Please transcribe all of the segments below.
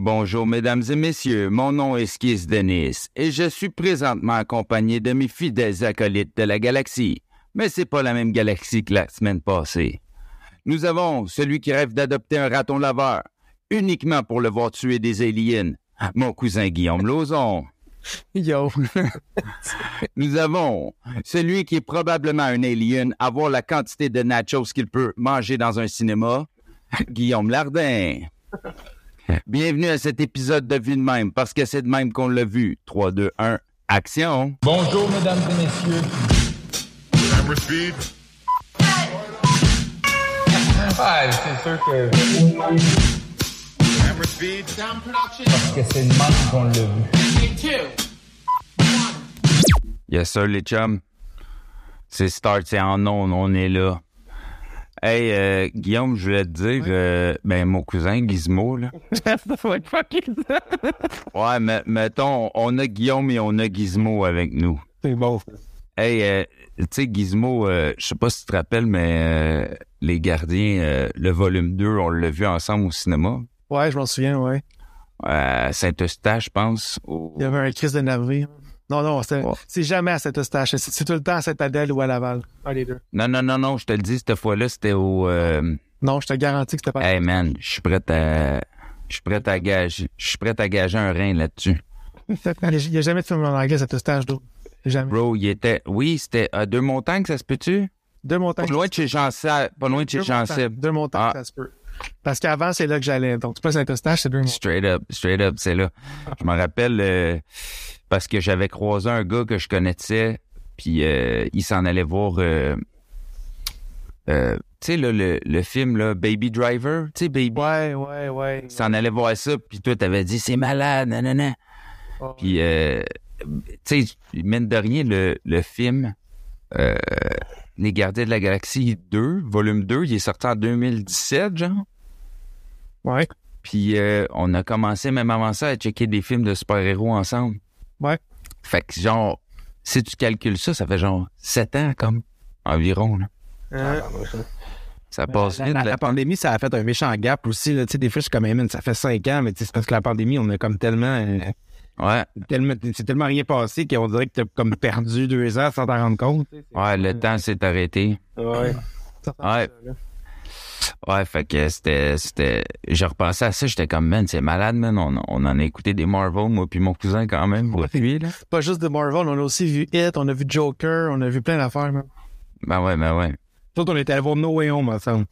Bonjour, mesdames et messieurs. Mon nom est Skis Denis et je suis présentement accompagné de mes fidèles acolytes de la galaxie. Mais c'est pas la même galaxie que la semaine passée. Nous avons celui qui rêve d'adopter un raton laveur, uniquement pour le voir tuer des aliens. Mon cousin Guillaume Lauzon. Yo. Nous avons celui qui est probablement un alien, avoir la quantité de nachos qu'il peut manger dans un cinéma, Guillaume Lardin. Bienvenue à cet épisode de Vue de même, parce que c'est de même qu'on l'a vu. 3, 2, 1, action! Bonjour, mesdames et messieurs. Camera speed. Ouais, c'est sûr que, Camera speed. Sound production. que c'est le même qu'on l'a vu. Yes, sir, les chums. C'est start, c'est en on, on est là. Hey, euh, Guillaume, je voulais te dire, euh, ben, mon cousin Gizmo, là. Ouais, mais mettons, on a Guillaume et on a Gizmo avec nous. C'est bon. Hey, euh, tu sais, Gizmo, euh, je sais pas si tu te rappelles, mais euh, Les Gardiens, euh, le volume 2, on l'a vu ensemble au cinéma. Ouais, je m'en souviens, ouais. À Saint-Eustache, je pense. au- Il y avait un Chris de navré. Non, non, c'est jamais à Saint-Eustache. C'est c'est tout le temps à Saint-Adèle ou à Laval. Un des deux. Non, non, non, non, je te le dis, cette fois-là, c'était au... euh, Non, je te garantis que c'était pas. Hey, man, je suis prêt à... Je suis prêt à gager... Je suis prêt à gager un rein là-dessus. Il n'y a jamais de film en anglais à Saint-Eustache, d'eau. Jamais. Bro, il était... Oui, c'était à Deux Montagnes, ça se peut-tu? Deux Pas montagnes. loin de chez Jean. Pas loin de chez Jean. Deux montagnes, Ah. ça se peut. Parce qu'avant, c'est là que j'allais. Donc, c'est pas Saint-Eustache, c'est deux montagnes. Straight up, straight up, c'est là. Je me rappelle euh, parce que j'avais croisé un gars que je connaissais, puis euh, il s'en allait voir, euh, tu sais, le, le film, là, Baby Driver, tu sais, Baby. Ouais, ouais, ouais. Il s'en allait voir ça, puis toi, t'avais dit, c'est malade, nanana. Puis, tu sais, mine de rien, le, le film Les Gardiens de la Galaxie 2, volume 2, il est sorti en 2017, genre. Ouais. Puis euh, on a commencé même avant ça à checker des films de super-héros ensemble. Ouais. Fait que genre, si tu calcules ça, ça fait genre 7 ans comme environ. Là. Hein? Ça passe La, vite. la- pandémie, ça a fait un méchant gap aussi. Là. Tu sais, des fois, je suis comme, Hey, man, ça fait cinq ans, mais tu sais, c'est parce que la pandémie, on a comme tellement, euh, Ouais, tellement, c'est tellement rien passé qu'on dirait que t'as comme perdu deux ans sans t'en rendre compte. ouais, le temps s'est arrêté. Ouais. Ouais. Ouais, fait que c'était, c'était, j'ai repensé à ça, j'étais comme, man, c'est malade, man, on, on en a écouté des Marvel, moi puis mon cousin quand même, pour lui, là. Pas juste de Marvel, on a aussi vu It, on a vu Joker, on a vu plein d'affaires, man. Ben ouais, ben ouais. Surtout, on était allé voir No Way Home ensemble.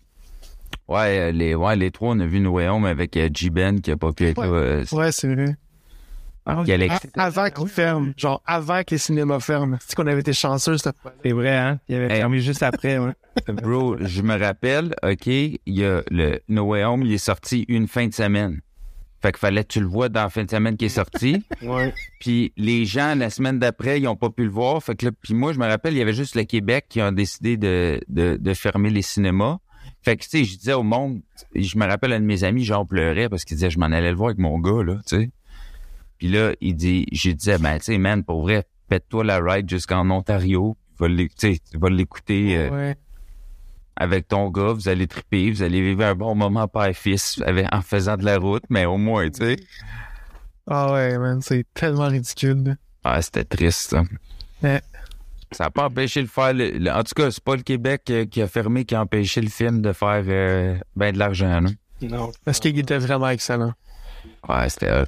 Ouais, euh, les, ouais, les trois, on a vu No Way Home avec euh, G-Ben qui a pas pu être Ouais. là. euh, Ouais, c'est vrai. Galaxy. A- avant qu'ils ferment, genre avant que les cinémas ferment. C'est qu'on avait été chanceux cette fois. C'est vrai, hein? Il avait Hey. fermé juste après, ouais. Bro, je me rappelle, OK, il y a le No Way Home, il est sorti une fin de semaine. Fait qu'il fallait que tu le vois dans la fin de semaine qui est sorti. Ouais. puis les gens, la semaine d'après, ils ont pas pu le voir. Fait que là, puis moi, je me rappelle, il y avait juste le Québec qui a décidé de, de, de fermer les cinémas. Fait que, tu sais, je disais au monde, je me rappelle un de mes amis, genre, pleurait parce qu'il disait, je m'en allais le voir avec mon gars, là, tu sais. Puis là, il dit, je disais, ben, tu sais, man, pour vrai, pète-toi la ride jusqu'en Ontario. Va tu vas l'écouter. euh, Ouais. avec ton gars, vous allez triper, vous allez vivre un bon moment père-fils en faisant de la route, mais au moins, tu sais. Ah ouais, man, c'est tellement ridicule. Ah, c'était triste, ça. Ouais. Ça n'a pas empêché de faire... le- le- en tout cas, c'est pas le Québec euh, qui a fermé qui a empêché le film de faire euh, ben de l'argent, là. Non. Parce qu'il était vraiment excellent. Ouais, c'était...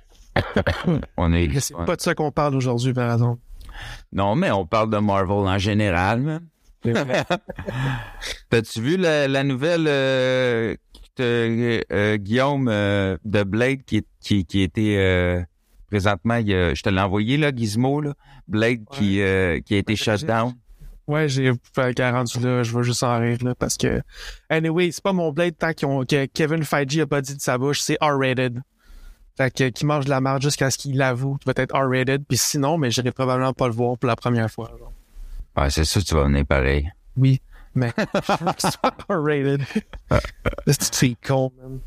on est... C'est pas de ça qu'on parle aujourd'hui, par exemple. Non, mais on parle de Marvel en général, man. T'as-tu vu la, la nouvelle euh, que, euh, Guillaume euh, de Blade qui, qui, qui était euh, présentement, il je te l'ai envoyé là, Gizmo là, Blade qui, euh, qui a été shut down. Ouais, j'ai rendu là, je vais juste en rire, là, parce que, anyway, c'est pas mon blade tant ont, que Kevin Feige a pas dit de sa bouche, c'est R-rated. Fait que, qui mange de la marde jusqu'à ce qu'il l'avoue, va être R-rated, puis sinon, mais j'irai probablement pas le voir pour la première fois. genre. Ouais, c'est sûr que tu vas venir pareil. Oui, mais, R-rated. c'est con, man?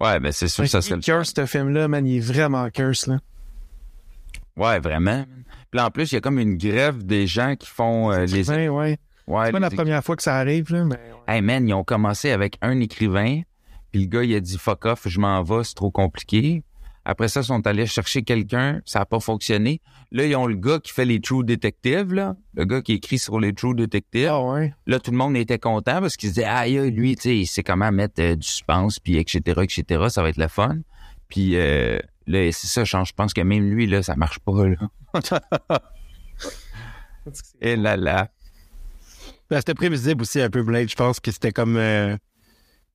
Ouais, ben c'est sûr que ça serait Il curse, ce film-là, man, il est vraiment curse, là. Ouais, vraiment. Puis en plus, il y a comme une grève des gens qui font euh, les. Ouais, ouais. Ouais, C'est pas la première fois que ça arrive, là, mais. ouais. Hey man, ils ont commencé avec un écrivain, puis le gars il a dit fuck off, je m'en vais, c'est trop compliqué. Après ça, ils sont allés chercher quelqu'un, ça n'a pas fonctionné. Là, ils ont le gars qui fait les True Detectives, là, le gars qui écrit sur les True Detectives. Ah ouais. Là, tout le monde était content parce qu'ils se disaient, ah, lui, tu sais, il sait comment mettre euh, du suspense, puis etc., etc., ça va être le fun. Puis euh, là, c'est ça, je je pense que même lui, là, ça marche pas, là. Et là, là. Ben, c'était prévisible aussi un peu, Blade. Je pense que c'était comme. euh,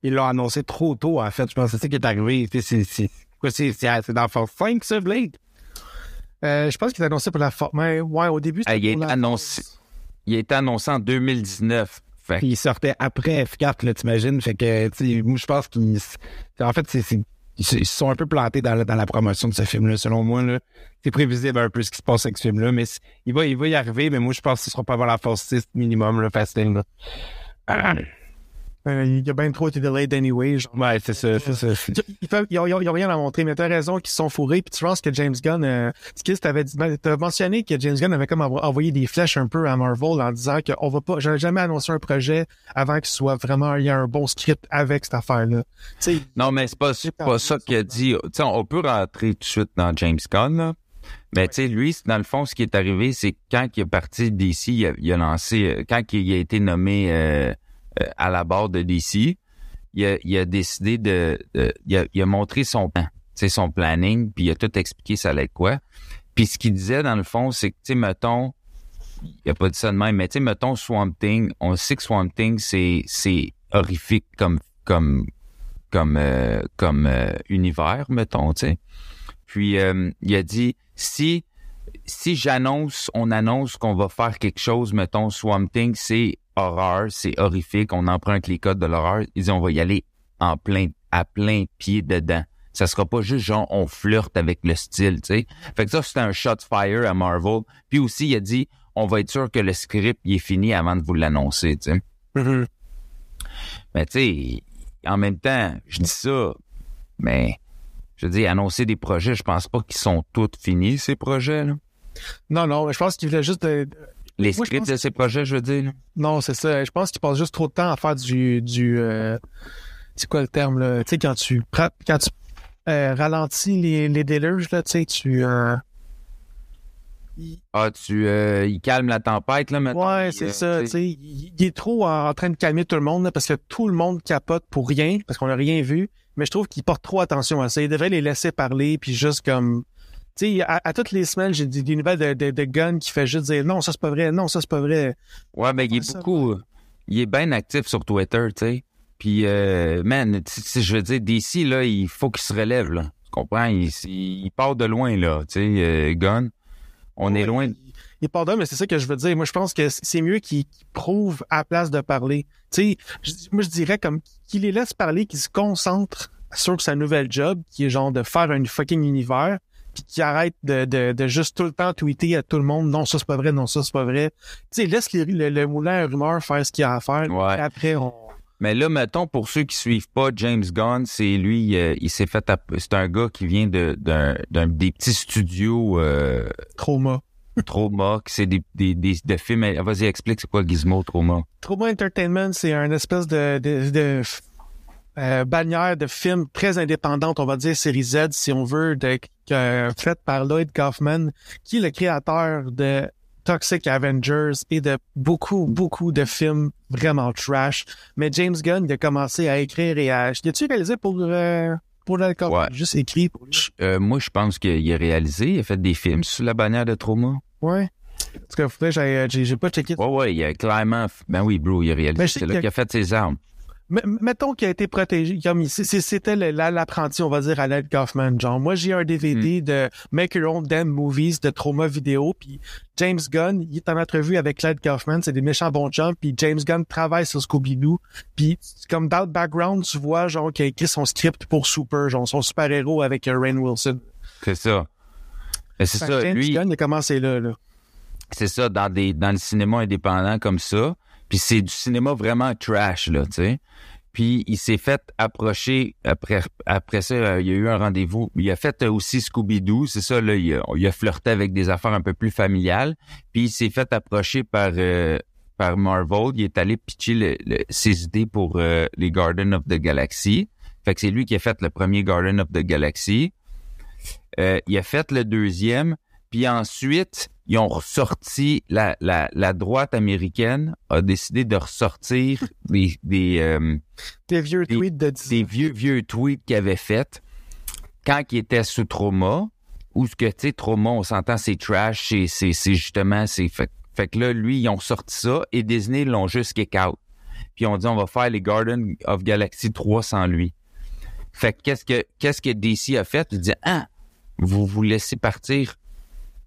ils l'ont annoncé trop tôt, en fait. Je pense que c'est ça qui est arrivé. C'est c'est- dans Force 5, ça, Blade? Euh, je pense qu'il est annoncé pour la force. Mais ouais, au début, c'était Ah, il a pour été la annoncé. Force. Il a été annoncé en 2019. Fait il sortait après F4, là, t'imagines? Fait que, moi, je pense qu'ils. En fait, c'est. Ils se sont un peu plantés dans, la- dans la promotion de ce film-là, selon moi. C'est prévisible un peu ce qui se passe avec ce film-là, mais il va, il va y arriver, mais moi, je pense que ce sera pas avant la Force 6 minimum, le fasting. Là. Ah, Euh, il a bien trop été delayed anyway. Genre. ouais, c'est ça, c'est ça. Ils peuvent- ils ont, ils ont- ils ont rien à montrer, mais t'as raison qu'ils se sont fourrés. Puis tu penses que James Gunn, euh, t'avais dit, ben, t'as mentionné que James Gunn avait comme envo- envoyé des flèches un peu à Marvel en disant qu'on va pas, j'avais jamais annoncé un projet avant qu'il soit vraiment, il y a un bon script avec cette affaire-là. Non, mais c'est pas, pas ça qu'il a dit. Tu sais, on peut rentrer tout de suite dans James Gunn, là. Mais tu sais, lui, dans le fond, ce qui est arrivé, c'est quand il est parti d'ici, il a, il a lancé, euh, quand il a été nommé euh, à la barre de DC, il a, décidé de, de- il, a, montré son plan, son planning, puis il a tout expliqué ça allait quoi. Puis ce qu'il disait, dans le fond, c'est que, tu sais, mettons, il a pas dit ça de même, mais tu sais, mettons Swamp Thing, on sait que Swamp Thing, c'est, c'est horrifique comme, comme, comme, euh, comme euh, univers, mettons, tu sais. Puis euh, il a dit si si j'annonce, on annonce qu'on va faire quelque chose, mettons Swamp Thing, c'est horreur, c'est horrifique, on emprunte les codes de l'horreur. Il dit on va y aller en plein à plein pied dedans. Ça sera pas juste genre on flirte avec le style, tu sais. Fait que ça c'était un shot fire à Marvel. Puis aussi il a dit on va être sûr que le script il est fini avant de vous l'annoncer, tu sais. Mm-hmm. Mais tu sais, en même temps, je dis ça, mais je veux dire, annoncer des projets, je pense pas qu'ils sont tous finis, ces projets. Là. non, non, mais je pense qu'il voulait juste, de- Les Moi, scripts pense de ces projets, je veux dire. non, c'est ça. Je pense qu'il passe juste trop de temps à faire du, du, euh, c'est quoi le terme, là? Tu sais, quand tu, quand tu, euh, ralentis les, les dealers, là, tu sais, tu, euh, Ah, tu, il calme la tempête, là, maintenant. Ouais, c'est ça. Tu sais, il, il est trop en, en train de calmer tout le monde là, parce que tout le monde capote pour rien, parce qu'on n'a rien vu. Mais je trouve qu'il porte trop attention à ça. Il devrait les laisser parler, puis juste comme... Tu sais, à, à toutes les semaines, j'ai des, des nouvelles de, de, de Gunn qui fait juste dire « Non, ça c'est pas vrai. Non, ça c'est pas vrai. Ouais, mais il est beaucoup, il est bien actif sur Twitter, tu sais. Puis, euh, man, je veux dire, d'ici, là, il faut qu'il se relève, là. Tu comprends? Il, il part de loin, là, tu sais, euh, Gunn. On est loin. Il, il part d'eux, mais c'est ça que je veux dire. Moi, je pense que c'est mieux qu'il prouve à la place de parler. Tu sais, moi, je dirais comme qu'il les laisse parler, qu'il se concentre sur sa nouvelle job, qui est genre de faire un fucking univers, puis qu'il arrête de, de, de juste tout le temps tweeter à tout le monde, non, ça c'est pas vrai, non, ça c'est pas vrai. Tu sais, laisse les- le, le moulin à rumeur faire ce qu'il a à faire. Ouais. Après, on... Mais là, mettons, pour ceux qui suivent pas James Gunn, c'est lui, euh, il s'est fait, c'est un gars qui vient de, d'un, d'un- des petits studios, euh, Trauma. Trauma, c'est des, des, des, de films. Vas-y, explique c'est quoi Gizmo Trauma. Trauma Entertainment, c'est un espèce de, de, de euh, bannière de films très indépendante, on va dire série Z, si on veut, de, que, faite par Lloyd Kaufman, qui est le créateur de Toxic Avengers et de beaucoup, beaucoup de films vraiment trash. Mais James Gunn, il a commencé à écrire et à... L'as-tu réalisé pour, euh, pour Kaufman? Ouais. Juste écrit pour lui. Euh, moi, je pense qu'il a réalisé, il a fait des films sous la bannière de Trauma. Ouais. Tout cas, faudrait que j'aille- j'ai j'ai pas checké. Ouais, ouais, il a clairement, ben oui, bro, il a réalisé. C'est là qu'il y a- qu'il a fait ses armes. Mettons qu'il a été protégé, c'était l'apprenti, on va dire, à Lloyd Kaufman. Genre, moi, j'ai un DVD de Make Your Own Damn Movies de Trauma Vidéo, puis James Gunn, il est en entrevue avec Lloyd Kaufman, c'est des méchants bons chums, puis James Gunn travaille sur Scooby-Doo, puis comme dans le background, tu vois, genre, qu'il a écrit son script pour Super, genre, son super-héros avec euh, Rainn Wilson. C'est ça. Mais c'est ça, James lui, Gunn, il a commencé là, là. c'est ça, dans des dans le cinéma indépendant comme ça. Puis c'est du cinéma vraiment trash, là, tu sais. Puis il s'est fait approcher après après ça, euh, il y a eu un rendez-vous. Il a fait euh, aussi Scooby-Doo, c'est ça, là, il a, flirté avec des affaires un peu plus familiales. Puis il s'est fait approcher par euh, par Marvel. Il est allé pitcher le- ses idées pour euh, les Garden of the Galaxy. Fait que c'est lui qui a fait le premier Garden of the Galaxy. il a fait le deuxième, puis ensuite, ils ont ressorti, la, la, la droite américaine a décidé de ressortir des, des, euh, Des vieux Des- tweets de 10 des vieux, vieux tweets qu'il avait fait quand il était sous trauma, ou ce que, tu sais, trauma, on s'entend, c'est trash, c'est, justement, c'est fait, fait que là, lui, ils ont sorti ça et Disney l'ont juste kick out. Puis on dit, on va faire les Garden of Galaxy 3 sans lui. Fait que qu'est-ce que, qu'est-ce que DC a fait? Il dit, ah, vous vous laissez partir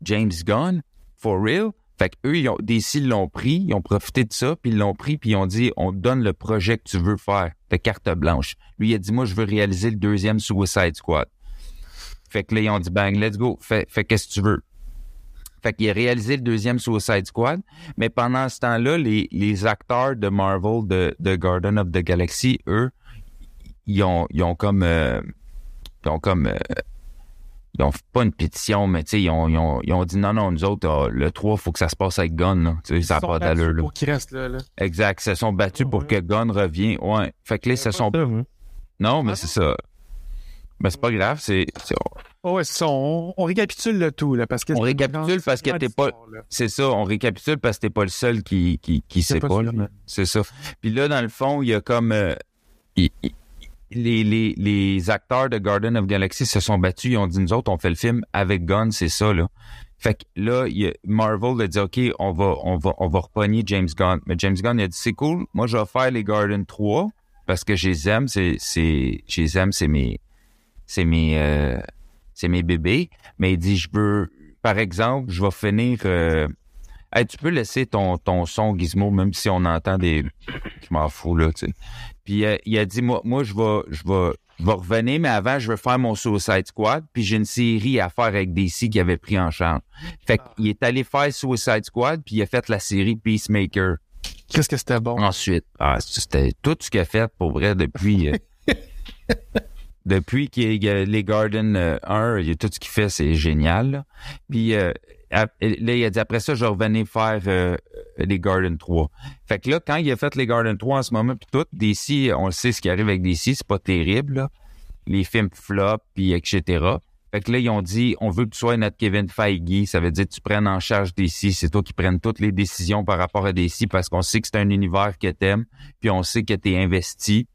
James Gunn? For real? Fait que eux, ils ont, DC l'ont pris, ils ont profité de ça, puis ils l'ont pris, puis ils ont dit, on te donne le projet que tu veux faire, de carte blanche. Lui, il a dit, moi, je veux réaliser le deuxième Suicide Squad. Fait que là, ils ont dit, bang, let's go, fais, fais qu'est-ce que tu veux. Fait qu'il a réalisé le deuxième Suicide Squad, mais pendant ce temps-là, les, les acteurs de Marvel de, de Garden of the Galaxy, eux, ils ont, ils ont comme, euh, ils ont comme, euh, ils ont pas une pétition, mais tu sais, ils ont, ils, ont, ils ont dit non, non, nous autres, euh, le 3, faut que ça se passe avec Gunn, là. Tu sais, ça n'a Ils sont pas battus d'allure, là. Pour qu'il reste là, là. Exact, ils se sont battus pour que Gunn revienne. Ouais. Fait que là, ils se sont. Non, mais c'est ça. Mais c'est pas grave, c'est. c'est- Oh, ouais, ça. On, on récapitule le tout, là, parce que On récapitule parce que t'es pas- C'est ça, on récapitule parce que t'es pas le seul qui, qui, qui C'est sait pas là. C'est ça. Puis là, dans le fond, il y a comme euh, il- il- les, les, les acteurs de Garden of Galaxy se sont battus, ils ont dit nous autres, on fait le film avec Gunn, c'est ça, là. Fait que là, Marvel a dit OK, on va, on va, on va repogner James Gunn. Mais James Gunn il a dit c'est cool, moi je vais faire les Garden 3 parce que je les c'est, c'est, je c'est mes, c'est mes, euh, c'est mes bébés. Mais il dit je veux, par exemple, je vais finir. Euh, Hey, tu peux laisser ton, ton son Gizmo, même si on entend des. Je m'en fous, là, tu sais. Puis euh, il a dit Moi, moi je vais je vais je vais revenir, mais avant, je vais faire mon Suicide Squad. Puis j'ai une série à faire avec DC qui avait pris en charge. Fait qu'il est allé faire Suicide Squad, puis il a fait la série Peacemaker Qu'est-ce que c'était bon? ensuite. Ah, c'était tout ce qu'il a fait pour vrai depuis. euh, depuis qu'il y a les Garden euh, 1, il y a tout ce qu'il fait, c'est génial. là. Puis euh, là, il a dit après ça, je revenais faire euh, les Garden 3. Fait que là, quand il a fait les Garden 3 en ce moment, puis tout, DC, on sait ce qui arrive avec DC, c'est pas terrible. là. Les films flop, puis etc. Fait que là, ils ont dit, on veut que tu sois notre Kevin Feige. Ça veut dire que tu prennes en charge DC. C'est toi qui prennes toutes les décisions par rapport à DC parce qu'on sait que c'est un univers que t'aimes, puis on sait que t'es investi.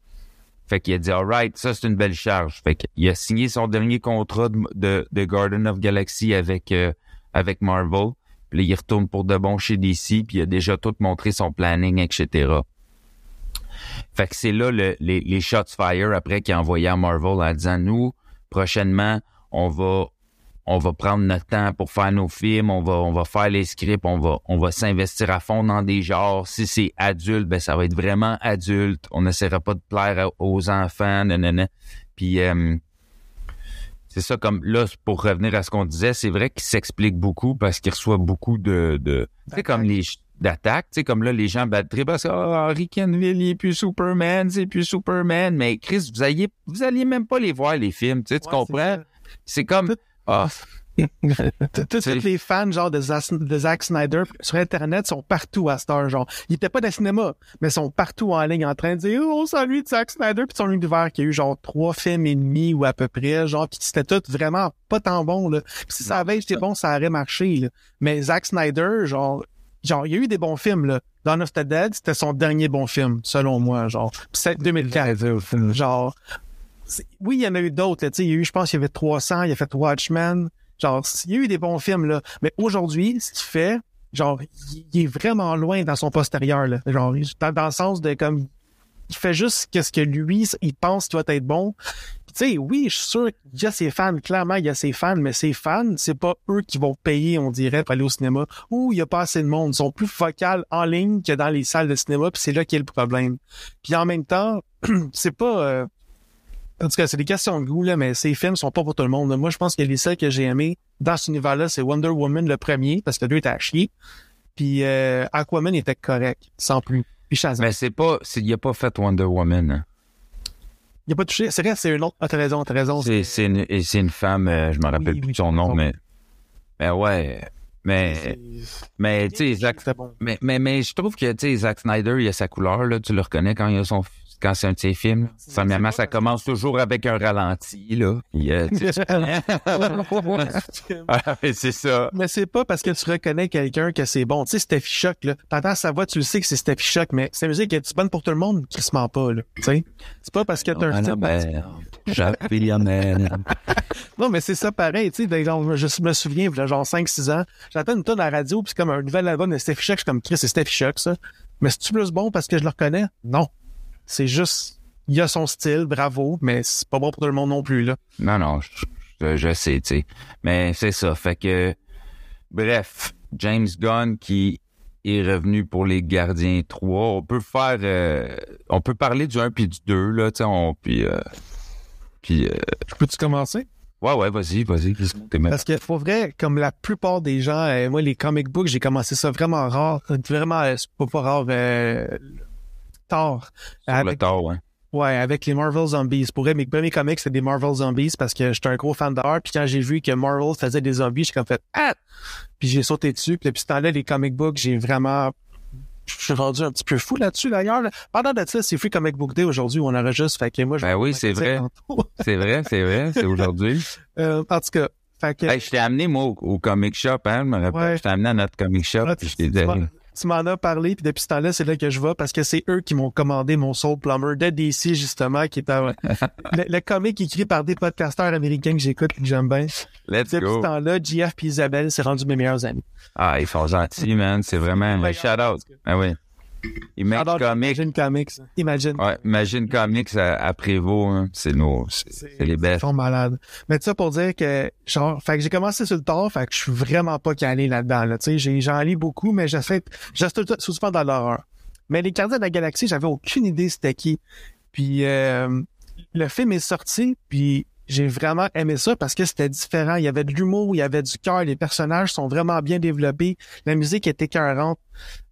Fait qu'il a dit, alright, ça c'est une belle charge. Fait qu'il a signé son dernier contrat de, de, de Garden of Galaxy avec, euh, avec Marvel. Puis il retourne pour de bon chez DC, puis il a déjà tout montré son planning, etc. Fait que c'est là le- les, shots fire après qu'il a envoyé à Marvel en disant, nous, prochainement, on va on va prendre notre temps pour faire nos films, on va on va faire les scripts, on va on va s'investir à fond dans des genres. Si c'est adulte, ben ça va être vraiment adulte. On n'essaiera pas de plaire aux enfants, nanana. Puis euh, c'est ça comme là pour revenir à ce qu'on disait, c'est vrai qu'il s'explique beaucoup parce qu'il reçoit beaucoup de de tu sais comme les d'attaques, tu sais comme là les gens battent très parce que oh, Henry Cavill il est plus Superman, c'est plus Superman, mais Chris vous alliez vous alliez même pas les voir les films, tu sais tu comprends? c'est comme ah Tous les fans genre de, Zack- de Zack Snyder sur Internet sont partout à cette heure. Genre, ils étaient pas dans le cinéma, mais sont partout en ligne en train de dire oh, s'ennuie de Zack Snyder puis son univers qui a eu genre trois films et demi ou à peu près, genre puis c'était tout vraiment pas tant bon là. Puis si ça avait été bon, ça aurait marché. Là. Mais Zack Snyder, genre, genre il y a eu des bons films là. Dawn of the Dead, c'était son dernier bon film selon moi, genre. Puis c'est 2004. Genre, oui, il y en a eu d'autres. là, tu sais, Il y a eu, je pense, il y avait 300, il a fait Watchmen. Genre, il y a eu des bons films, là. Mais aujourd'hui, ce qu'il fait, genre, il, est vraiment loin dans son postérieur, là. Genre, dans, dans le sens de comme, il fait juste ce que lui, il pense va être bon. Tu sais, oui, je suis sûr qu'il y a ses fans, clairement, il y a ses fans, mais ses fans, c'est pas eux qui vont payer, on dirait, pour aller au cinéma. Ou il y a pas assez de monde. Ils sont plus focales en ligne que dans les salles de cinéma, puis c'est là a le problème. Puis en même temps, c'est pas... euh, en tout cas, c'est des questions de goût, là, mais ces films sont pas pour tout le monde. Moi, je pense que les seuls que j'ai aimés dans cet univers-là, c'est Wonder Woman, le premier, parce que le deux était à chier. Puis euh, Aquaman était correct, sans plus. Puis Shazam. mais c'est pas il a pas fait Wonder Woman. hein. Il a pas touché. C'est vrai, c'est une autre. Ah, t'as raison, t'as raison. C'est une et c'est une femme, euh, je me rappelle Oui, plus oui, de son nom, mais mais ouais, mais mais tu sais Zack mais mais je trouve que tu sais Zack Snyder il a sa couleur là, tu le reconnais quand il a son quand c'est un de ses films. Premièrement, ça commence toujours avec un ralenti, là. Puis, euh, ah, mais c'est ça. Mais c'est pas parce que tu reconnais quelqu'un que c'est bon. Tu sais, Steffi Shock, là. T'entends sa voix, tu le sais que c'est Steffi Shock, mais sa musique est bonne pour tout le monde? Qui se ment pas, là. Tu sais? C'est pas parce que t'as un style. Non, mais c'est ça pareil, tu sais, je me souviens, il y a genre 5-6 ans, j'entends une tonne à la radio, puis c'est comme un nouvel album de Steffi Shock, je suis comme, Chris, c'est Steffi Shock, ça. Mais c'est-tu plus bon parce que je le reconnais? Non. C'est juste, il a son style, bravo, mais c'est pas bon pour tout le monde non plus, là. Non, non, je, je- je sais, tu sais. Mais c'est ça. Fait que, bref, James Gunn qui est revenu pour les Gardiens 3. On peut faire, euh, on peut parler du 1 puis du 2, là, tu sais, on, puis, euh, puis, euh, Peux-tu commencer? ouais, ouais, vas-y, vas-y, Parce que, pour vrai, comme la plupart des gens, euh, moi, les comic books, j'ai commencé ça vraiment rare. Vraiment, c'est pas, pas rare, euh, tard. sur le Avec, tard, ouais. ouais, avec les Marvel Zombies. Pour vrai, mes premiers comics, c'était des Marvel Zombies parce que j'étais un gros fan d'art. Puis quand j'ai vu que Marvel faisait des zombies, j'ai comme fait, ah! Puis j'ai sauté dessus. Puis depuis ce temps-là, les comic books, j'ai vraiment, je suis rendu un petit peu fou là-dessus, d'ailleurs. Pendant de ça, c'est Free Comic Book Day aujourd'hui où on enregistre. Fait que moi, je Ben oui, c'est vrai. C'est vrai, c'est vrai, c'est aujourd'hui. Euh, en tout cas, fait que, Hey, je t'ai amené, moi, au, au comic shop, hein, je me rappelle. Ouais. Je t'ai amené à notre comic shop, Ah, puis je t'ai dit, tu m'en- as parlé, puis depuis ce temps-là, c'est là que je vais parce que c'est eux qui m'ont commandé mon Soul Plumber de DC, justement, qui est un, le, le comic écrit par des podcasteurs américains que j'écoute et que j'aime bien. let's Depuis ce temps-là, GF et Isabelle, c'est rendu mes meilleurs amis. Ah, ils sont gentils, man. C'est vraiment un shout-out. Ah oui. Imagine Alors, Comics. Imagine Comics. Imagine. Ouais, Imagine Comics à, à Prévost, hein. c'est nos, c'est c'est les Ils best. sont malades. Mais ça pour dire que, genre, fait que j'ai commencé sur le tard, fait que je suis vraiment pas calé là-dedans, là. Tu sais, j'ai- j'en lis beaucoup, mais j'essaie, j'essaie souvent dans l'horreur. Mais les Gardiens de la Galaxie, j'avais aucune idée c'était qui. Puis, euh, le film est sorti, puis j'ai vraiment aimé ça parce que c'était différent. Il y avait de l'humour, il y avait du cœur, les personnages sont vraiment bien développés, la musique était écœurante.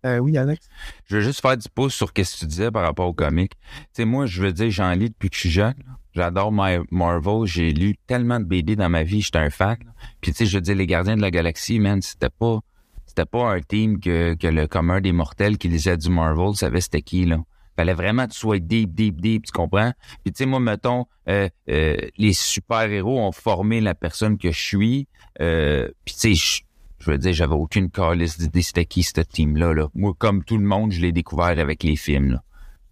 Euh, oui, Alex. Je veux juste faire du pouce sur ce que tu disais par rapport au comics. Tu sais, moi, je veux dire, j'en lis depuis que je suis jeune. J'adore Marvel. J'ai lu tellement de BD dans ma vie. J'étais un fan. Puis, tu sais, je veux dire, les Gardiens de la Galaxie, man, c'était pas, c'était pas un team que, que le commun des mortels qui lisait du Marvel savait c'était qui, là. Fallait vraiment que tu sois deep, deep, deep, tu comprends? Puis, tu sais, moi, mettons, euh, euh, les super-héros ont formé la personne que je suis. Euh, puis, tu sais, je- veux dire, j'avais aucune calice d'idée c'était qui ce team-là. Là. Moi, comme tout le monde, je l'ai découvert avec les films. Là.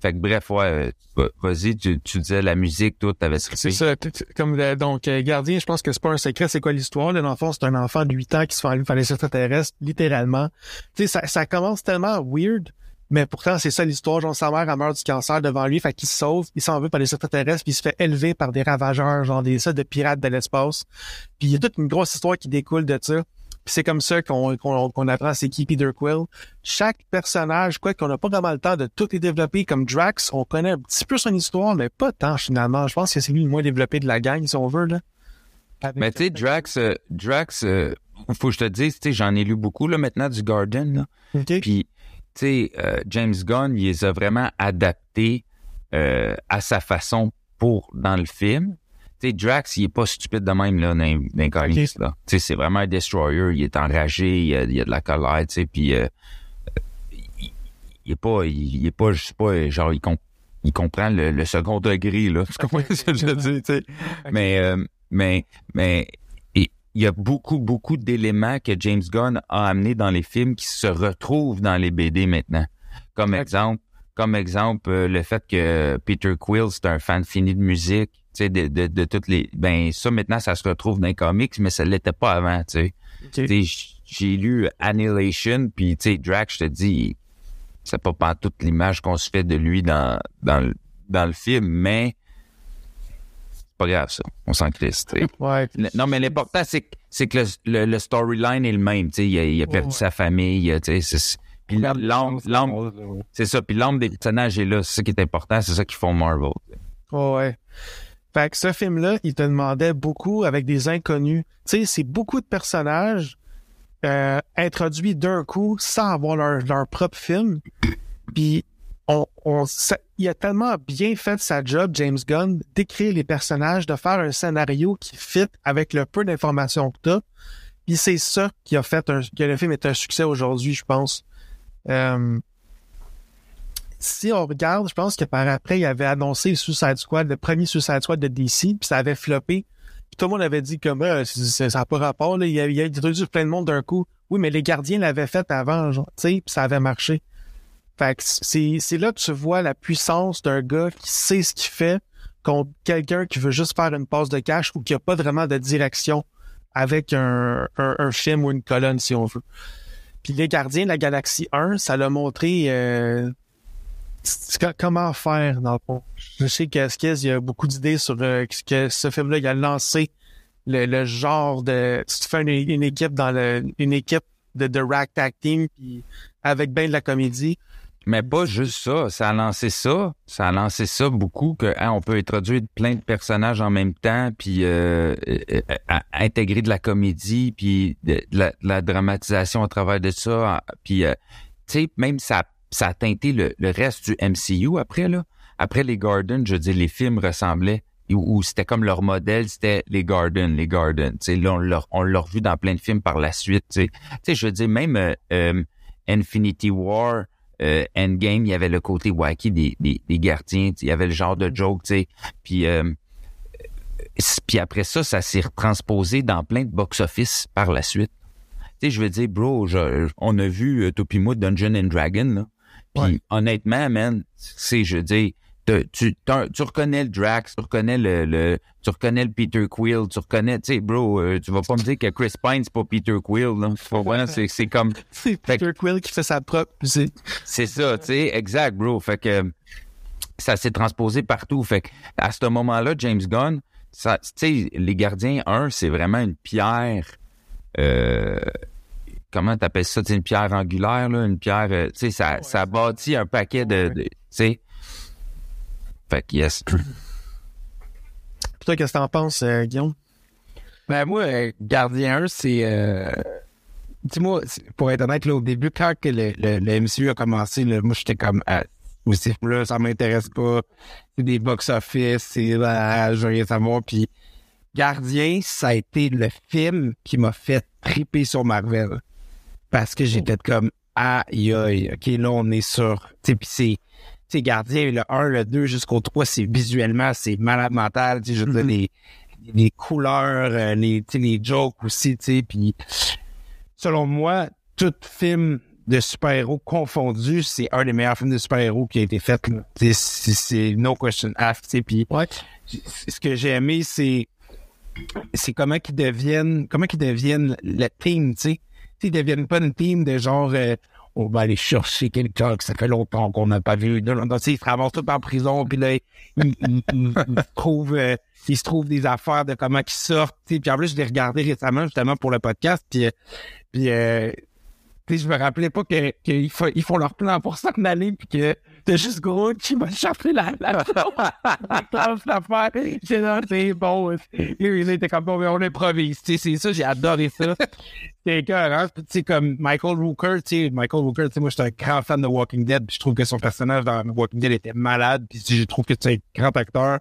Fait que bref, ouais, euh, va- vas-y, tu, tu disais la musique, toi, t'avais C'est trippé. ça. Comme euh, donc euh, gardien, je pense que c'est pas un secret. C'est quoi l'histoire L'enfant, c'est un enfant de 8 ans qui se fait enlever par les extraterrestres, littéralement. Tu sais, ça, ça commence tellement weird, mais pourtant c'est ça l'histoire. Genre sa mère elle meurt du cancer devant lui, fait qu'il se sauve, il s'en veut par les extraterrestres, puis il se fait élever par des ravageurs, genre des ça de pirates de l'espace. Puis il y a toute une grosse histoire qui découle de ça. C'est comme ça qu'on apprend c'est qui Peter Quill. Chaque personnage, quoi qu'on n'a pas vraiment le temps de tout les développer, comme Drax, on connaît un petit peu son histoire, mais pas tant finalement. Je pense que c'est lui le moins développé de la gang, si on veut. Là. Avec- Mais tu sais, Drax, euh, Drax, euh, faut que je te dise, tu sais, j'en ai lu beaucoup là maintenant du Garden. Là. Puis, tu sais, euh, James Gunn, il les a vraiment adaptés euh, à sa façon pour dans le film. Tu sais, Drax, il est pas stupide de même là dans, dans comics, là. Tu sais, c'est vraiment un destroyer. Il est enragé, il y a, il a de la colère, tu sais, puis euh, il, il est pas, il, il est pas, je sais pas, genre il, comp- il comprend le, le second degré là. Tu comprends ce que je veux dire, tu sais? Mais, euh, mais, mais il y a beaucoup, beaucoup d'éléments que James Gunn a amenés dans les films qui se retrouvent dans les BD maintenant. Comme exemple, comme exemple, euh, le fait que Peter Quill, c'est un fan fini de musique, tu sais, de, de, de toutes les, ben, ça maintenant, ça se retrouve dans les comics, mais ça l'était pas avant, tu sais. J'ai lu Annihilation, puis tu sais, Drax, je te dis, c'est pas pas toute l'image qu'on se fait de lui dans, dans, le, dans le film, mais c'est pas grave, ça. On s'en crisse, tu sais. Ouais. Le- Non, mais l'important, c'est que, c'est que le, le, le storyline est le même. Tu sais, il a, il a perdu ouais. sa famille. tu sais, Puis l'âme, c'est ça. Puis l'âme des personnages est là. C'est ça qui est important. C'est ça qu'ils font Marvel. Ouais, ouais. Fait que ce film-là, il te demandait beaucoup avec des inconnus. Tu sais, c'est beaucoup de personnages euh, introduits d'un coup sans avoir leur, leur propre film. Puis on, on, ça- il a tellement bien fait sa job, James Gunn, d'écrire les personnages, de faire un scénario qui fit avec le peu d'informations que t'as. Puis c'est ça qui a fait un, que le film est un succès aujourd'hui, je pense. Euh, si on regarde, je pense que par après, il avait annoncé le Suicide Squad, le premier Suicide Squad de DC, puis ça avait floppé. Puis tout le monde avait dit comme euh, ça n'a pas rapport, là. Il y a, a introduit plein de monde d'un coup. Oui, mais les gardiens l'avaient fait avant, tu sais, puis ça avait marché. Fait que c'est, là que tu vois la puissance d'un gars qui sait ce qu'il fait contre quelqu'un qui veut juste faire une passe de cash ou qui a pas vraiment de direction avec un, un, film ou une colonne, si on veut. Puis les gardiens de la Galaxie 1, ça l'a montré euh, comment faire dans le fond? Je sais que Skis, il y a beaucoup d'idées sur euh, que- ce film-là, il a lancé le, genre de. Tu te fais une, équipe dans le, une équipe de, de ragtag team puis avec bien de la comédie. Mais pas juste ça. Ça a lancé ça. Ça a lancé ça beaucoup que hein, on peut introduire plein de personnages en même temps, puis euh, euh, à- intégrer de la comédie, puis de, la, dramatisation à travers de ça. Puis, euh, tu sais, même ça, ça a teinté le, reste du MCU après, là. Après les Gardens, je veux dire, les films ressemblaient où c'était comme leur modèle, c'était les Gardens, les Gardens. Là, on l'a revu dans plein de films par la suite. Tu sais, Tu sais, je veux dire, même euh, euh, Infinity War, euh, Endgame, il y avait le côté wacky des, des, des gardiens, il y avait le genre de joke, tu. Puis, euh, après ça, ça s'est retransposé dans plein de box-office par la suite. Tu je veux dire, bro, je- on a vu euh, moi Dungeon and Dragon, là. Puis Ouais. honnêtement, man, c'est, je veux dire, t'as- tu, tu reconnais le Drax, tu reconnais le, le tu reconnais le Peter Quill, tu reconnais, tu sais, bro, euh, tu vas pas me dire que Chris Pine c'est pas Peter Quill, c'est, comme, C'est Peter Quill qui fait sa propre musique. c'est ça, tu sais, exact, bro. Fait que ça s'est transposé partout. Fait que à ce moment-là, James Gunn, ça, tu sais, les gardiens 1, c'est vraiment une pierre. Euh, comment t'appelles ça? C'est une pierre angulaire, là, une pierre. euh, tu sais, ça, ça bâtit un paquet de. de- tu sais. Fait que yes. Puis toi, qu'est-ce que t'en penses, euh, Guillaume? Ben moi, euh, Gardien 1, c'est... Euh... Dis-moi, pour être honnête, là, au début, quand que le, le, le MCU a commencé, là, moi, j'étais comme... Ah, ces films-là, ça m'intéresse pas. C'est des box-office, c'est... Ah, je veux rien savoir. Puis Gardien, ça a été le film qui m'a fait triper sur Marvel. Parce que j'étais comme... Aïe, aïe, OK, là, on est sur... Tu sais, c'est... Gardien, le 1, le 2 jusqu'au 3, c'est visuellement, c'est malade mental. Tu sais, je veux dire, les, les couleurs, euh, les, les jokes aussi, tu sais, puis selon moi, tout film de super-héros confondu, c'est un des meilleurs films de super-héros qui a été fait. C'est no question asked, puis ce que j'ai aimé, c'est c'est comment qu'ils deviennent comment qu'ils deviennent le team, tu sais. Ils deviennent pas une team de genre euh, on va aller chercher quelqu'un que ça fait longtemps qu'on n'a pas vu. Non, non, ils se ramassent tous en prison, puis là, ils, ils- ils- trouvent euh, ils se trouvent des affaires de comment ils sortent. Puis en plus, je l'ai regardé récemment justement pour le podcast, puis euh, puis euh, je me rappelais pas qu'ils fa- ils font leur plan pour s'en aller, puis que t'as juste gros qui va chercher la la. J'ai là, c'est bon. Il était comme bon, mais on improvise. Tu sais, c'est ça, j'ai adoré ça. C'est écœurant. Puis, Tu sais, comme Michael Rooker, tu sais, Michael Rooker, tu sais, moi, j'étais un grand fan de Walking Dead, puis je trouve que son personnage dans Walking Dead était malade, puis je trouve que c'est un grand acteur.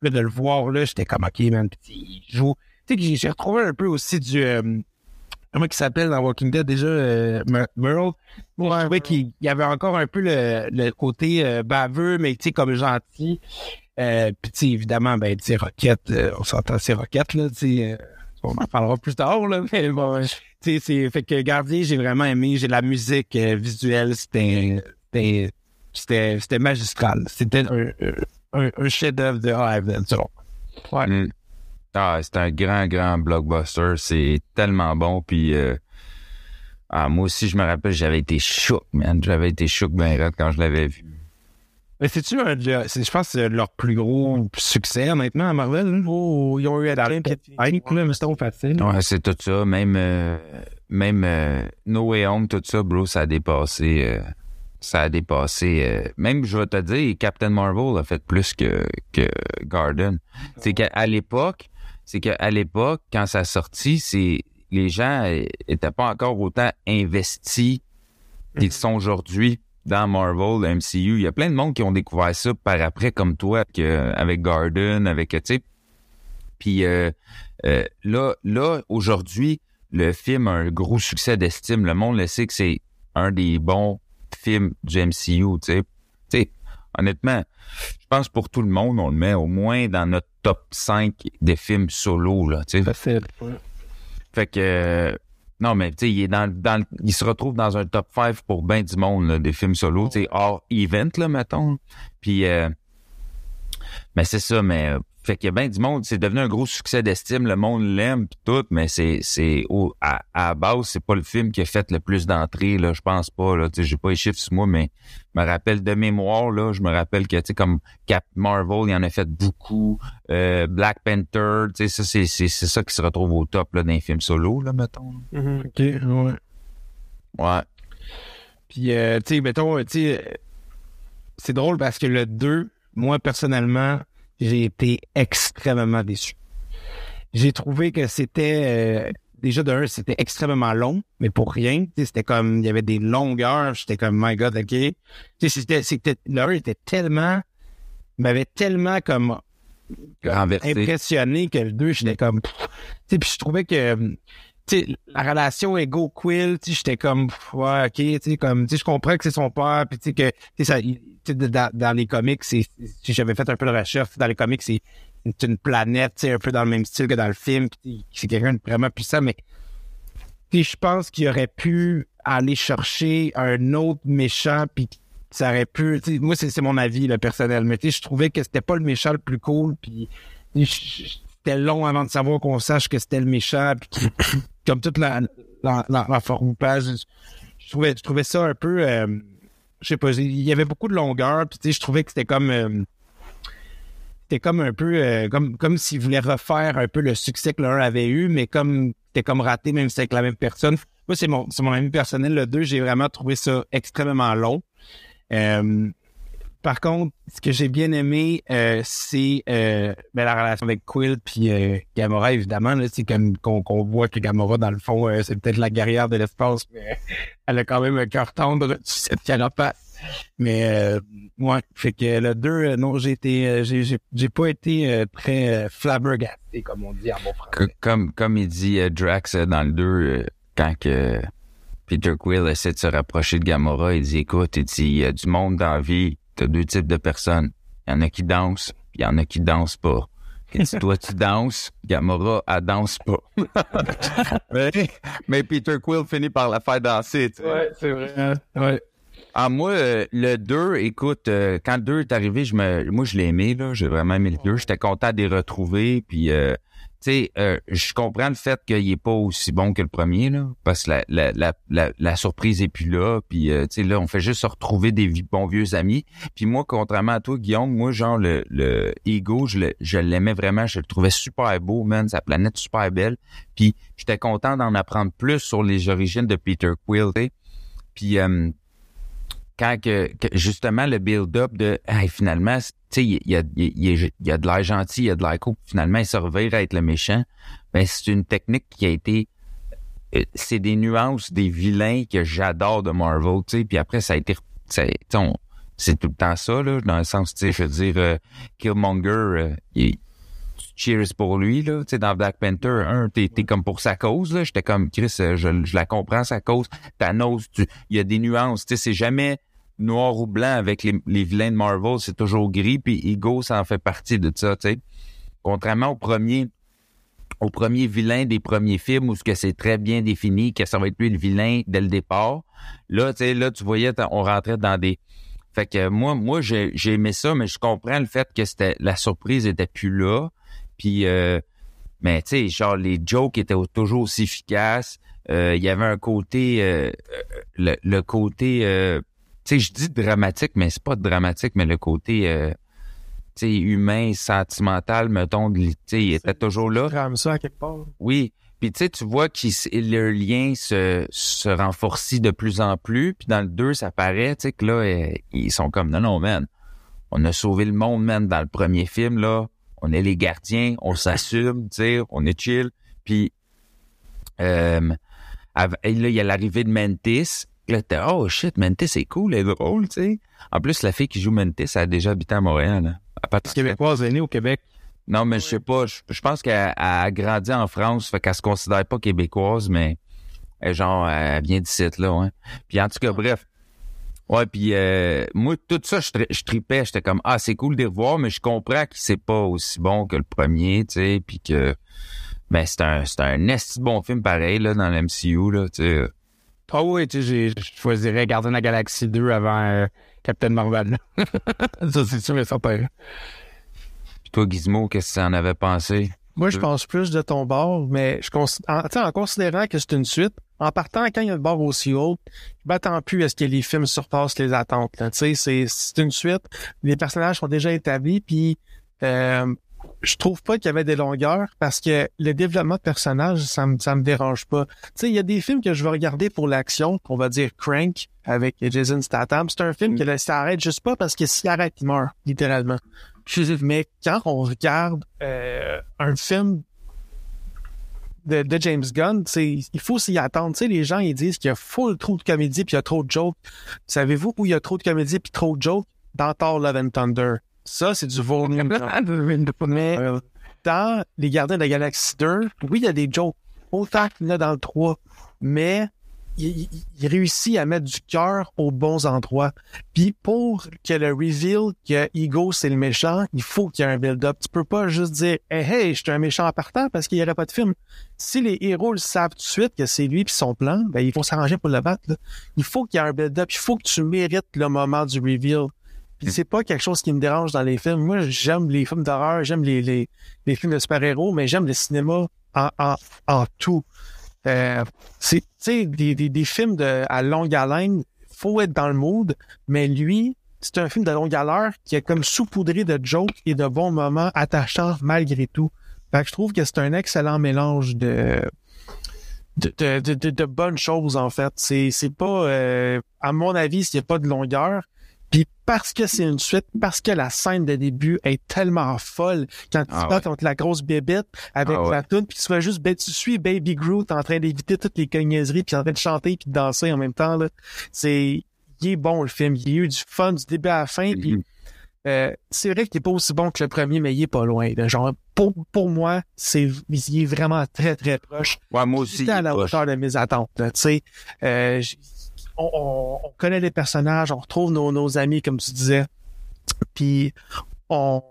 Là, de le voir, là, j'étais comme, OK, man, puis il joue. Tu sais, j'ai retrouvé un peu aussi du... euh, comment il s'appelle dans Walking Dead déjà euh, Mer- Merle? Moi, je trouvais qu'il y avait encore un peu le, le côté euh, baveux mais tu sais comme gentil. Euh, puis tu sais évidemment ben tu sais Rocket euh, on s'entend c'est Rocket là tu sais euh, on en parlera plus tard là mais bon tu sais c'est fait que Gardien j'ai vraiment aimé j'ai la musique euh, visuelle c'était c'était magistral. C'était un, un, un chef-d'œuvre de Z selon moi. Mm. Ah, c'est un grand, grand blockbuster. C'est tellement bon. Puis, euh, ah, moi aussi, je me rappelle, j'avais été choc, man. J'avais été choc ben raide quand je l'avais vu. Mais c'est-tu un de- c'est- je pense que c'est leur plus gros succès honnêtement à Marvel là. Oh, ils ont eu à c'est trop facile. Ouais, c'est tout ça. Même, euh, même euh, No Way Home, tout ça, bro, ça a dépassé. euh, ça a dépassé. euh, même, je vais te dire, Captain Marvel a fait plus que, que Garden. C'est qu'à l'époque, c'est qu'à l'époque, quand ça a sorti, c'est les gens euh, étaient pas encore autant investis qu'ils sont aujourd'hui dans Marvel, le MCU. Il y a plein de monde qui ont découvert ça par après, comme toi, avec Garden, avec, tu sais. Puis euh, euh, là, là aujourd'hui, le film a un gros succès d'estime. Le monde le sait que c'est un des bons films du MCU. Tu sais, honnêtement, je pense pour tout le monde, on le met au moins dans notre top 5 des films solo, là, tu sais. Facile. Fait que, euh, non, mais tu sais, il est dans, dans, il se retrouve dans un top 5 pour ben du monde, là, des films solo, tu sais, hors event, là, mettons. Puis, euh, mais c'est ça, mais, euh, fait qu'il y a ben du monde, c'est devenu un gros succès d'estime, le monde l'aime pis tout, mais c'est, c'est, au, à, à la base, c'est pas le film qui a fait le plus d'entrées, là, je pense pas, là, tu sais, j'ai pas les chiffres sur moi, mais je me rappelle de mémoire, là, je me rappelle que, tu sais, comme Cap Marvel, il en a fait beaucoup, euh, Black Panther, tu sais, ça, c'est, c'est, c'est ça qui se retrouve au top, là, d'un film solo, là, mettons. Mhm. OK, ouais. Ouais. Puis, euh, tu sais, mettons, tu sais, euh, c'est drôle parce que le 2, moi, personnellement, j'ai été extrêmement déçu. J'ai trouvé que c'était, euh, déjà de un, c'était extrêmement long, mais pour rien. Tu sais, c'était comme, il y avait des longueurs, j'étais comme, my God, OK. Tu sais, c'était, c'était, le 1 était tellement, il m'avait tellement comme Renversé. impressionné que le 2, j'étais comme. Tu sais, puis je trouvais que. La relation ego-quill, tu sais, j'étais comme, ouais, ok, tu comme, je comprends que c'est son père, puis tu que, ça, dans, dans les comics, c'est, si j'avais fait un peu de recherche, dans les comics, c'est une planète, tu un peu dans le même style que dans le film, c'est quelqu'un de vraiment puissant, mais, je pense qu'il aurait pu aller chercher un autre méchant, puis ça aurait pu, moi, c'est mon avis, le personnel, mais je trouvais que c'était pas le méchant le plus cool, puis c'était long avant de savoir qu'on sache que c'était le méchant, puis comme toute la, la, la, formupage, je, trouvais, je trouvais ça un peu, euh, je sais pas, il y avait beaucoup de longueur, puis tu sais, je trouvais que c'était comme, euh, c'était comme un peu, euh, comme, comme s'il voulait refaire un peu le succès que 1 avait eu, mais comme, c'était comme raté, même si c'est avec la même personne. Moi, c'est mon, c'est mon ami personnel, le 2, j'ai vraiment trouvé ça extrêmement long. Par contre, ce que j'ai bien aimé, euh, c'est euh, ben, la relation avec Quill puis euh, Gamora, évidemment. Là, c'est comme qu'on voit que Gamora, dans le fond, euh, c'est peut-être la guerrière de l'espace, mais elle a quand même un cœur tendre sur cette carapace. Mais euh, ouais, fait que le 2, euh, non, j'ai été j'ai j'ai j'ai pas été euh, très flabbergasté, comme on dit en bon français. Que- comme, comme il dit euh, Drax dans le 2, euh, quand que Peter Quill essaie de se rapprocher de Gamora, il dit Écoute, il dit, il y a du monde dans la vie, t'as deux types de personnes. Il y en a qui dansent, il y en a qui dansent pas. Il dit, toi, tu danses, Gamora, elle danse pas. mais, mais Peter Quill finit par la faire danser, tu sais. c'est vrai. Ouais. Ah, moi, euh, le 2, écoute, euh, quand le 2 est arrivé, je me, moi, je l'ai aimé, là. J'ai vraiment aimé le 2. J'étais content de les retrouver. Puis, euh, sais, euh, je comprends le fait qu'il est pas aussi bon que le premier, là. Parce que la, la, la, la, la surprise est plus là. Puis, euh, là, on fait juste se retrouver des bons vieux amis. Puis moi, contrairement à toi, Guillaume, moi, genre, le, le Ego, je l'aimais vraiment. Je le trouvais super beau, man. Sa planète super belle. Puis, j'étais content d'en apprendre plus sur les origines de Peter Quill, tu sais. Puis, euh, quand que, que justement le build-up de hey, finalement, sais, il y a, il y, a, de l'air gentil, il y a de l'air cool, finalement il se revire à être le méchant, ben c'est une technique qui a été euh, c'est des nuances des vilains que j'adore de Marvel, tu sais, puis après ça a été c'est tout le temps ça, là, dans le sens, tu sais, je veux dire, euh, Killmonger, euh, il- cheers pour lui, là, tu sais, dans Black Panther, un, t'es, t'es comme pour sa cause, là, j'étais comme, Chris, euh, je, je la comprends, sa cause, Thanos, il y a des nuances, tu sais, c'est jamais noir ou blanc avec les, les vilains de Marvel, c'est toujours gris, puis Ego, ça en fait partie de ça, tu sais. Contrairement au premier, au premier vilain des premiers films où ce que c'est très bien défini, que ça va être lui le vilain dès le départ. Là, tu sais, là, tu voyais, on rentrait dans des. Fait que moi, moi, j'ai, aimé ça, mais je comprends le fait que c'était la surprise était plus là. Puis, euh, mais tu sais, genre les jokes étaient toujours aussi efficaces. Euh, Il y avait un côté, euh, le, le côté, euh, sais, je dis dramatique, mais c'est pas dramatique, mais le côté, euh, humain, sentimental, mettons, il était toujours là. Rame ça à quelque part. Oui. Puis tu sais, tu vois que le lien se, se renforcit de plus en plus. Puis dans le 2, ça paraît, tu sais, que là, euh, ils sont comme, non, non, man, on a sauvé le monde, man, dans le premier film, là. On est les gardiens, on s'assume, tu sais, on est chill. Puis, euh, là, il y a l'arrivée de Mantis. Là, t'es, oh shit, Mantis, c'est cool, elle est drôle, tu sais. En plus, la fille qui joue Mantis, elle a déjà habité à Montréal. Hein. À partir- Québécoise est née au Québec. non, mais je sais pas. Je, je pense qu'elle elle a grandi en France, fait qu'elle se considère pas québécoise, mais elle, genre, elle vient d'ici, là, ouais. Puis en tout cas, bref. Ouais, puis euh, moi, tout ça, je, tri- je tripais. J'étais comme, ah, c'est cool de les revoir, mais je comprends que c'est pas aussi bon que le premier, tu sais, puis que... Ben, c'est un, c'est un esti bon film pareil, là, dans l'MCU, là, tu sais. Ah oui, tu sais, j'ai- je choisirais Gardien de la Galaxie 2 avant euh, Captain Marvel. ça, c'est sûr et certain. Puis toi, Gizmo, qu'est-ce que tu en avais pensé? Moi, je Euh. pense plus de ton bord, mais je cons- en, tu sais, en considérant que c'est une suite, en partant quand il y a le bord aussi haut, je m'attends plus à ce que les films surpassent les attentes. là. Tu sais, c'est c'est une suite, les personnages sont déjà établis, puis euh, je trouve pas qu'il y avait des longueurs parce que le développement de personnages, ça me ça me dérange pas. Tu sais, il y a des films que je vais regarder pour l'action, qu'on va dire Crank avec Jason Statham. C'est un film que là, ça arrête juste pas parce que s'il arrête, il meurt littéralement. Mais quand on regarde euh, un film de, de James Gunn, il faut s'y attendre. Tu sais, les gens ils disent qu'il y a full trop de comédie puis il y a trop de jokes. Savez-vous où il y a trop de comédie puis trop de jokes? Dans Thor Love and Thunder. Ça, c'est du volume. Mais dans Les Gardiens de la Galaxie 2, oui, il y a des jokes. Autant qu'il y en a dans le 3. Mais il, il- il réussit à mettre du cœur aux bons endroits. Puis pour que le reveal que Ego c'est le méchant, il faut qu'il y ait un build-up. Tu peux pas juste dire hey, hey, je suis un méchant en partant parce qu'il y aurait pas de film. Si les héros le savent tout de suite que c'est lui puis son plan, ben ils vont s'arranger pour le battre. là. Il faut qu'il y ait un build-up. Il faut que tu mérites le moment du reveal. Puis c'est pas quelque chose qui me dérange dans les films. Moi, j'aime les films d'horreur, j'aime les, les, les films de super-héros, mais j'aime le cinéma en, en, en tout. Euh, c'est, tu sais, des, des, des films de, à longue haleine, faut être dans le mood, mais lui, c'est un film de longue haleine qui est comme saupoudré de jokes et de bons moments attachants malgré tout. Fait que je trouve que c'est un excellent mélange de, de, de, de, de- de bonnes choses, en fait. C'est, c'est pas, euh, à mon avis, s'il n'y a pas de longueur, puis parce que c'est une suite, parce que la scène de début est tellement folle, quand tu Ah ouais. contre la grosse bébête avec Ah la toune, puis tu fais juste, ben, tu suis Baby Groot en train d'éviter toutes les cogniaiseries, puis en train de chanter puis de danser en même temps, là. C'est, il est bon, le film. Il y a eu du fun du début à la fin, puis Mhm. euh, c'est vrai qu'il est pas aussi bon que le premier, mais il est pas loin. là. Genre, pour, pour moi, c'est, il est vraiment très, très proche. Ouais, moi aussi. C'était à la il hauteur de mes attentes. Tu sais, Euh, on, on- on connaît les personnages, on retrouve nos, amis, comme tu disais. Puis on,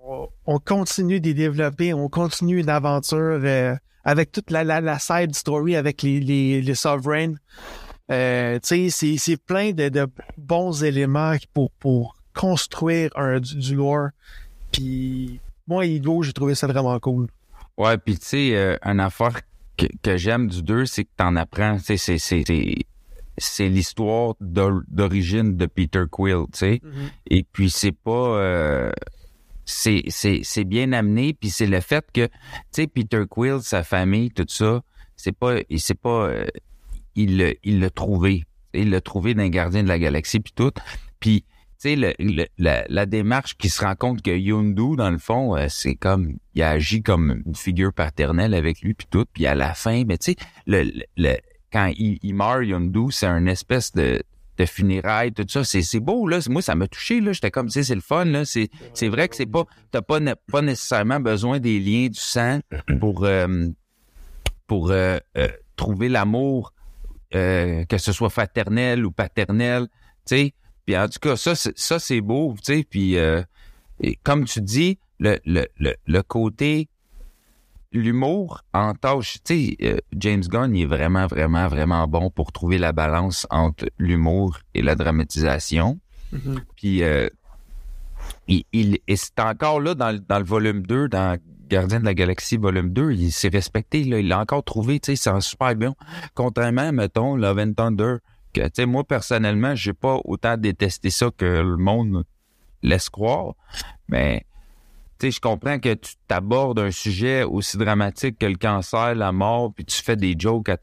on continue les développer, on continue une aventure euh, avec toute la, la, side story avec les, les, les sovereigns. Euh, tu sais, c'est, plein de, de bons éléments pour, pour construire un, du, lore. Puis moi, Igo, j'ai trouvé ça vraiment cool. Ouais, puis tu sais, euh, une affaire que, que j'aime du 2, c'est que t'en apprends. Tu sais, c'est, c'est, l'histoire d'or- d'origine de Peter Quill, tu sais. Et puis c'est pas... euh, c'est, c'est, c'est bien amené, puis c'est le fait que, tu sais, Peter Quill, sa famille, tout ça, c'est pas... il- C'est pas euh, il, l'a- il l'a trouvé. Il l'a trouvé dans les Gardiens de la Galaxie, puis tout. Puis tu sais, la, la démarche qui se rend compte que Yondu, dans le fond, euh, c'est comme, il agit comme une figure paternelle avec lui, puis tout. Puis à la fin, mais tu sais, le, le- le- quand il, il meurt, Yondu, c'est un espèce de, de funérailles, tout ça. C'est, beau, là. Moi, ça m'a touché, là. J'étais comme, tu sais, c'est le fun, là. C'est, vrai que c'est pas, t'as pas, pas nécessairement besoin des liens du sang pour, euh, pour euh, euh, trouver l'amour, que ce soit fraternel ou paternel, tu sais. Puis en tout cas, ça, c'est, ça, c'est beau, tu sais. Puis comme tu dis, le, le, le, le côté l'humour en tâche, tu sais, euh, James Gunn, il est vraiment, vraiment, vraiment bon pour trouver la balance entre l'humour et la dramatisation. Puis euh, il, il- et c'est encore là dans, le- dans le volume 2, dans Gardien de la Galaxie volume 2, il s'est respecté, là, il l'a encore trouvé, tu sais, c'est super bien. Contrairement, mettons, Love and Thunder, que, tu sais, moi, personnellement, j'ai pas autant détesté ça que le monde laisse croire, mais, sais, je comprends que tu t'abordes un sujet aussi dramatique que le cancer, la mort, puis tu fais des jokes à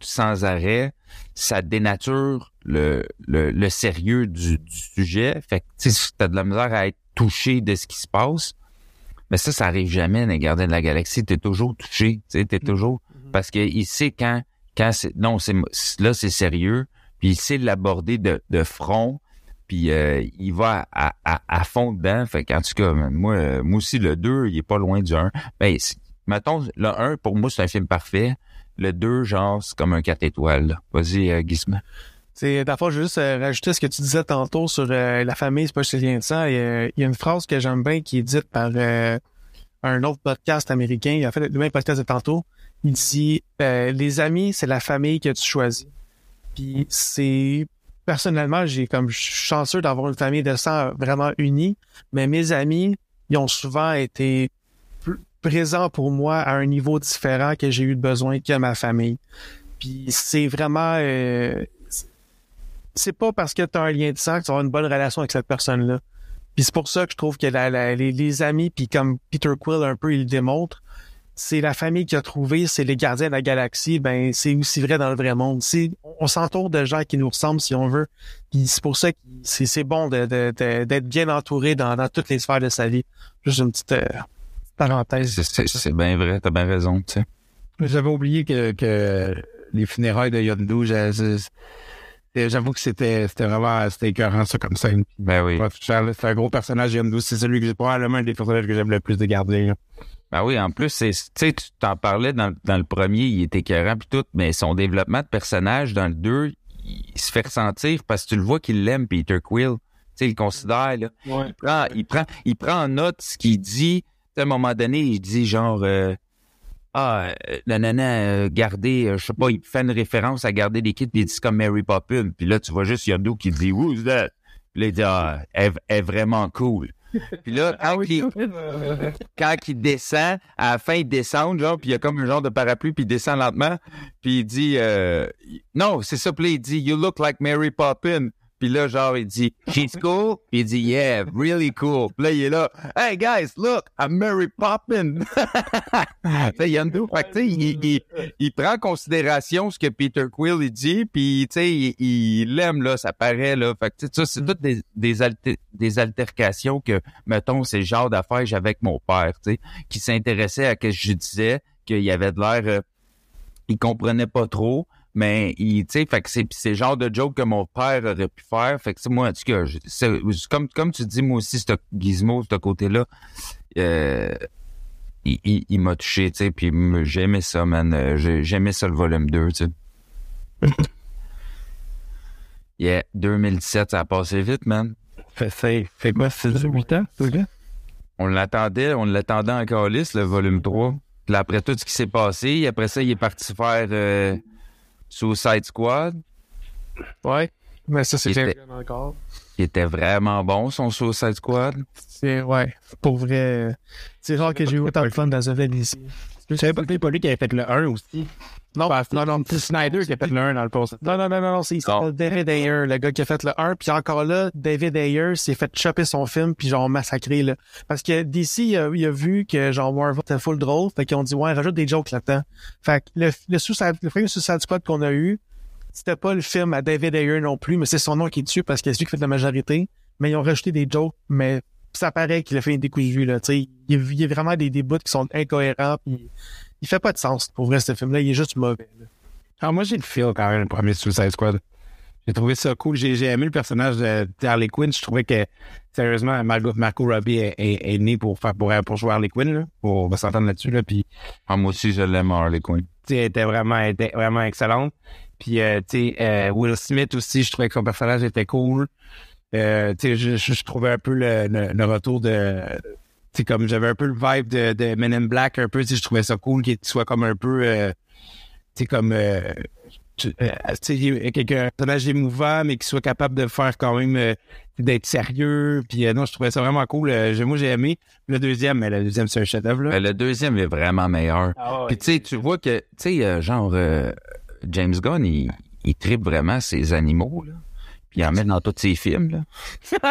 sans arrêt, ça dénature le, le, le sérieux du, du sujet. Fait que, tu sais, t'as de la misère à être touché de ce qui se passe. Mais ça, ça arrive jamais dans les Gardiens de la Galaxie. T'es toujours touché, tu sais, t'es toujours... Parce qu'il sait quand, quand c'est... Non, c'est là, c'est sérieux. Puis il sait l'aborder de, de front. Puis euh, il va à, fond dedans. Fait tout cas, moi, moi aussi, le 2, il est pas loin du 1. Ben, mettons, le 1, pour moi, c'est un film parfait. Le 2, genre, c'est comme un 4 étoiles. Vas-y, euh, Gizmo. C'est d'abord juste euh, rajouter ce que tu disais tantôt sur euh, la famille, c'est pas juste le lien de sang. Il y a, une phrase que j'aime bien qui est dite par un autre podcast américain. Il a fait le même podcast de tantôt. Il dit les amis, c'est la famille que tu choisis. Puis c'est personnellement, j'ai comme je suis chanceux d'avoir une famille de sang vraiment unie, mais mes amis, ils ont souvent été présents pour moi à un niveau différent que j'ai eu besoin que ma famille. Puis c'est vraiment euh, c'est pas parce que tu as un lien de sang que tu une bonne relation avec cette personne-là. Puis c'est pour ça que je trouve que les, amis, puis comme Peter Quill un peu il démontre, c'est la famille qu'il a trouvé, c'est les gardiens de la galaxie, ben c'est aussi vrai dans le vrai monde. C'est on s'entoure de gens qui nous ressemblent si on veut. Puis c'est pour ça que c'est c'est bon de- de- de- d'être bien entouré dans, dans toutes les sphères de sa vie. Juste une petite euh, parenthèse. C'est- C'est c'est bien vrai, t'as bien raison, tu sais. J'avais oublié que, que les funérailles de Yondu, j'avoue que c'était c'était vraiment c'était écœurant ça comme scène. Ben oui. C'est un gros personnage Yondu, c'est celui que j'ai probablement un des personnages que j'aime le plus de garder. là. Ben oui, en plus, c'est, tu sais, tu t'en parlais dans, dans le premier, il était écœurant puis tout, mais son développement de personnage dans le 2, il se fait ressentir parce que tu le vois qu'il l'aime, Peter Quill. Tu sais, il le considère, là. Il prend, il prend, il prend en note ce qu'il dit. À un moment donné, il dit genre, euh, ah, le nana, garder, euh, je sais pas, il fait une référence à garder des kits, puis il dit comme Mary Poppins. Puis là, tu vois juste Yondu qui dit, who's that? Puis là, il dit, ah, elle, elle est vraiment cool. Puis là, quand, il, quand il descend, à la fin, il descend, genre, puis il y a comme un genre de parapluie, puis il descend lentement, puis il dit, euh, non, c'est ça, puis il dit, you look like Mary Poppins. Puis là, genre, il dit, she's cool? Puis il dit, yeah, really cool. Puis là, il est là, hey guys, look, I'm Mary Poppins. Tu sais, Yondu, fait que, il, il, il prend en considération ce que Peter Quill il dit, puis tu sais, il- il l'aime là, ça paraît là. Fait que ça, c'est toutes des des, alter- des altercations que, mettons, c'est le genre d'affaires j'avais avec mon père, tu sais, qui s'intéressait à ce que je disais, qu'il avait de l'air, euh, il comprenait pas trop. Mais il, tu sais, fait que c'est c'est le genre de joke que mon père aurait pu faire. Fait que moi, en tout cas, comme comme tu dis, moi aussi, ce gizmo, ce côté-là, euh, il, il, il m'a touché, tu sais, puis j'aimais ça, man. Euh, j'ai- J'aimais ça, le volume 2, tu sais. yeah, 2017, ça a passé vite, man. Fait, c'est, fait quoi, c'est 8 ans, ce gars? On l'attendait, on l'attendait en calice, le volume 3. Puis après tout ce qui s'est passé, après ça, il est parti faire euh, Suicide Squad? Ouais. Mais ça, c'est bien était- encore. Il était vraiment bon, son Suicide Squad. C'est, ouais. Pour vrai. euh, C'est rare que j'ai eu autant de fun dans un film ici. Je savais pas que c'était pas lui qui avait fait le 1 aussi. Non, non, non. C'est Snyder qui a fait le 1 dans le post. Non, non, non, non, non, c'est David Ayer, le gars qui a fait le 1. Puis encore là, David Ayer s'est fait choper son film puis genre massacrer, là. Parce que DC, il a, il a vu que genre Marvel était full drôle, fait qu'ils ont dit, ouais, rajoute des jokes là-dedans. Fait que le, le, Suicide- le premier Suicide Squad qu'on a eu, c'était pas le film à David Ayer non plus, mais c'est son nom qui est dessus parce que c'est lui qui fait la majorité. Mais ils ont rajouté des jokes, mais ça paraît qu'il a fait une décousu, là. Tu sais, il y a- vraiment des, des bouts qui sont incohérents puis il fait pas de sens pour vrai, ce film-là. Il est juste mauvais, là. Ah, moi, j'ai le feel quand même, le premier Suicide Squad. J'ai trouvé ça cool. J'ai, j'ai aimé le personnage de Harley Quinn. Je trouvais que, sérieusement, Margot, Marco Robbie est, est, est né pour faire, pour, pour jouer Harley Quinn, là. On va s'entendre là-dessus, là. Puis, Ah, moi aussi, je l'aime, Harley Quinn. elle était vraiment, elle était vraiment excellente. Puis, euh, tu sais, euh, Will Smith aussi, je trouvais que son personnage était cool. Euh, tu sais, je, je, je trouvais un peu le, le, le retour de... Tu sais, comme j'avais un peu le vibe de, de Men in Black, un peu, tu sais, je trouvais ça cool qu'il soit comme un peu... euh, tu sais, comme... Euh, quelqu'un, un personnage émouvant, mais qui soit capable de faire quand même... euh, d'être sérieux. Puis, euh, non, je trouvais ça vraiment cool. Euh, j'ai- moi, j'ai aimé. Le deuxième, mais le deuxième, c'est un chef-d'œuvre, là. Ben, le deuxième est vraiment meilleur. Puis tu sais, tu vois que, tu sais, euh, genre, euh, James Gunn, il, il tripe vraiment ses animaux, là. Puis il en met dans tous ses films, là.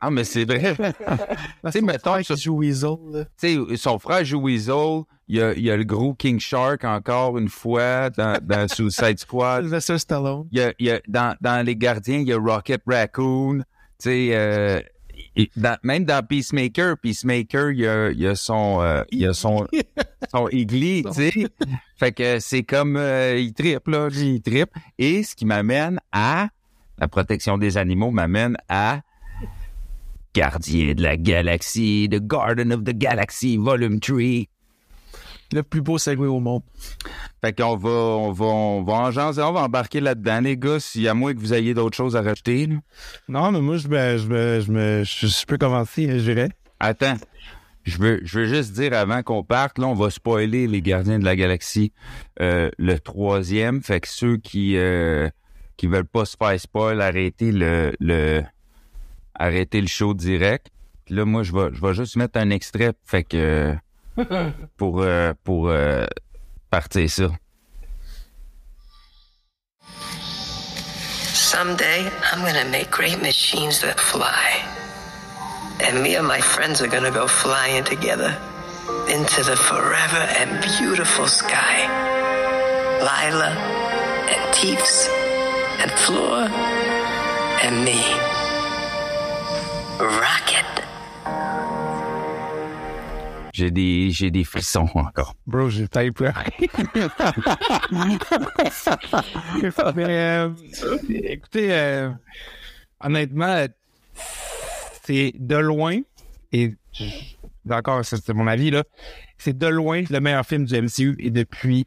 ah, mais c'est vrai. tu sais, mettons, qui joue Weasel, là. tu sais, son frère joue Weasel. Il y a, il y a le gros King Shark encore une fois dans, dans Suicide Squad. Sylvester Stallone. Il y a, il y a dans, dans Les Gardiens, il y a Rocket Raccoon. Tu sais, euh, il- dans- même dans Peacemaker, Peacemaker, il y a, il y a son, euh, il y a son, son Igli, tu sais. Fait que c'est comme, euh, il tripe, là, il tripe. Et ce qui m'amène à, la protection des animaux m'amène à Gardien de la Galaxie, The Garden of the Galaxy, Volume 3. Le plus beau segway au monde. Fait qu'on va, on va, on va en jaser, on va embarquer là-dedans, les gars, s'il y a moins que vous ayez d'autres choses à rajouter. là. Non, mais moi, je me, je me, je me, je, je peux commencer, je dirais. Attends. Je veux, je veux juste dire avant qu'on parte, là, on va spoiler les Gardiens de la Galaxie euh, le troisième. Fait que ceux qui euh, qui veulent pas se faire spoil, arrêtez le, le arrêtez le show direct. Puis là, moi, je vais, je vais juste mettre un extrait, fait que euh, pour euh, pour euh, partir ça. Someday, I'm gonna make great machines that fly. And me and my friends are gonna go flying together into the forever and beautiful sky. Lila and Teefs and Flora and me. Rocket. J'ai des j'ai des frissons encore. Bro, j'ai failli pleurer. Mais, euh, écoutez, euh, honnêtement, c'est de loin, et d'accord, c'est mon avis, là, c'est de loin le meilleur film du MCU et depuis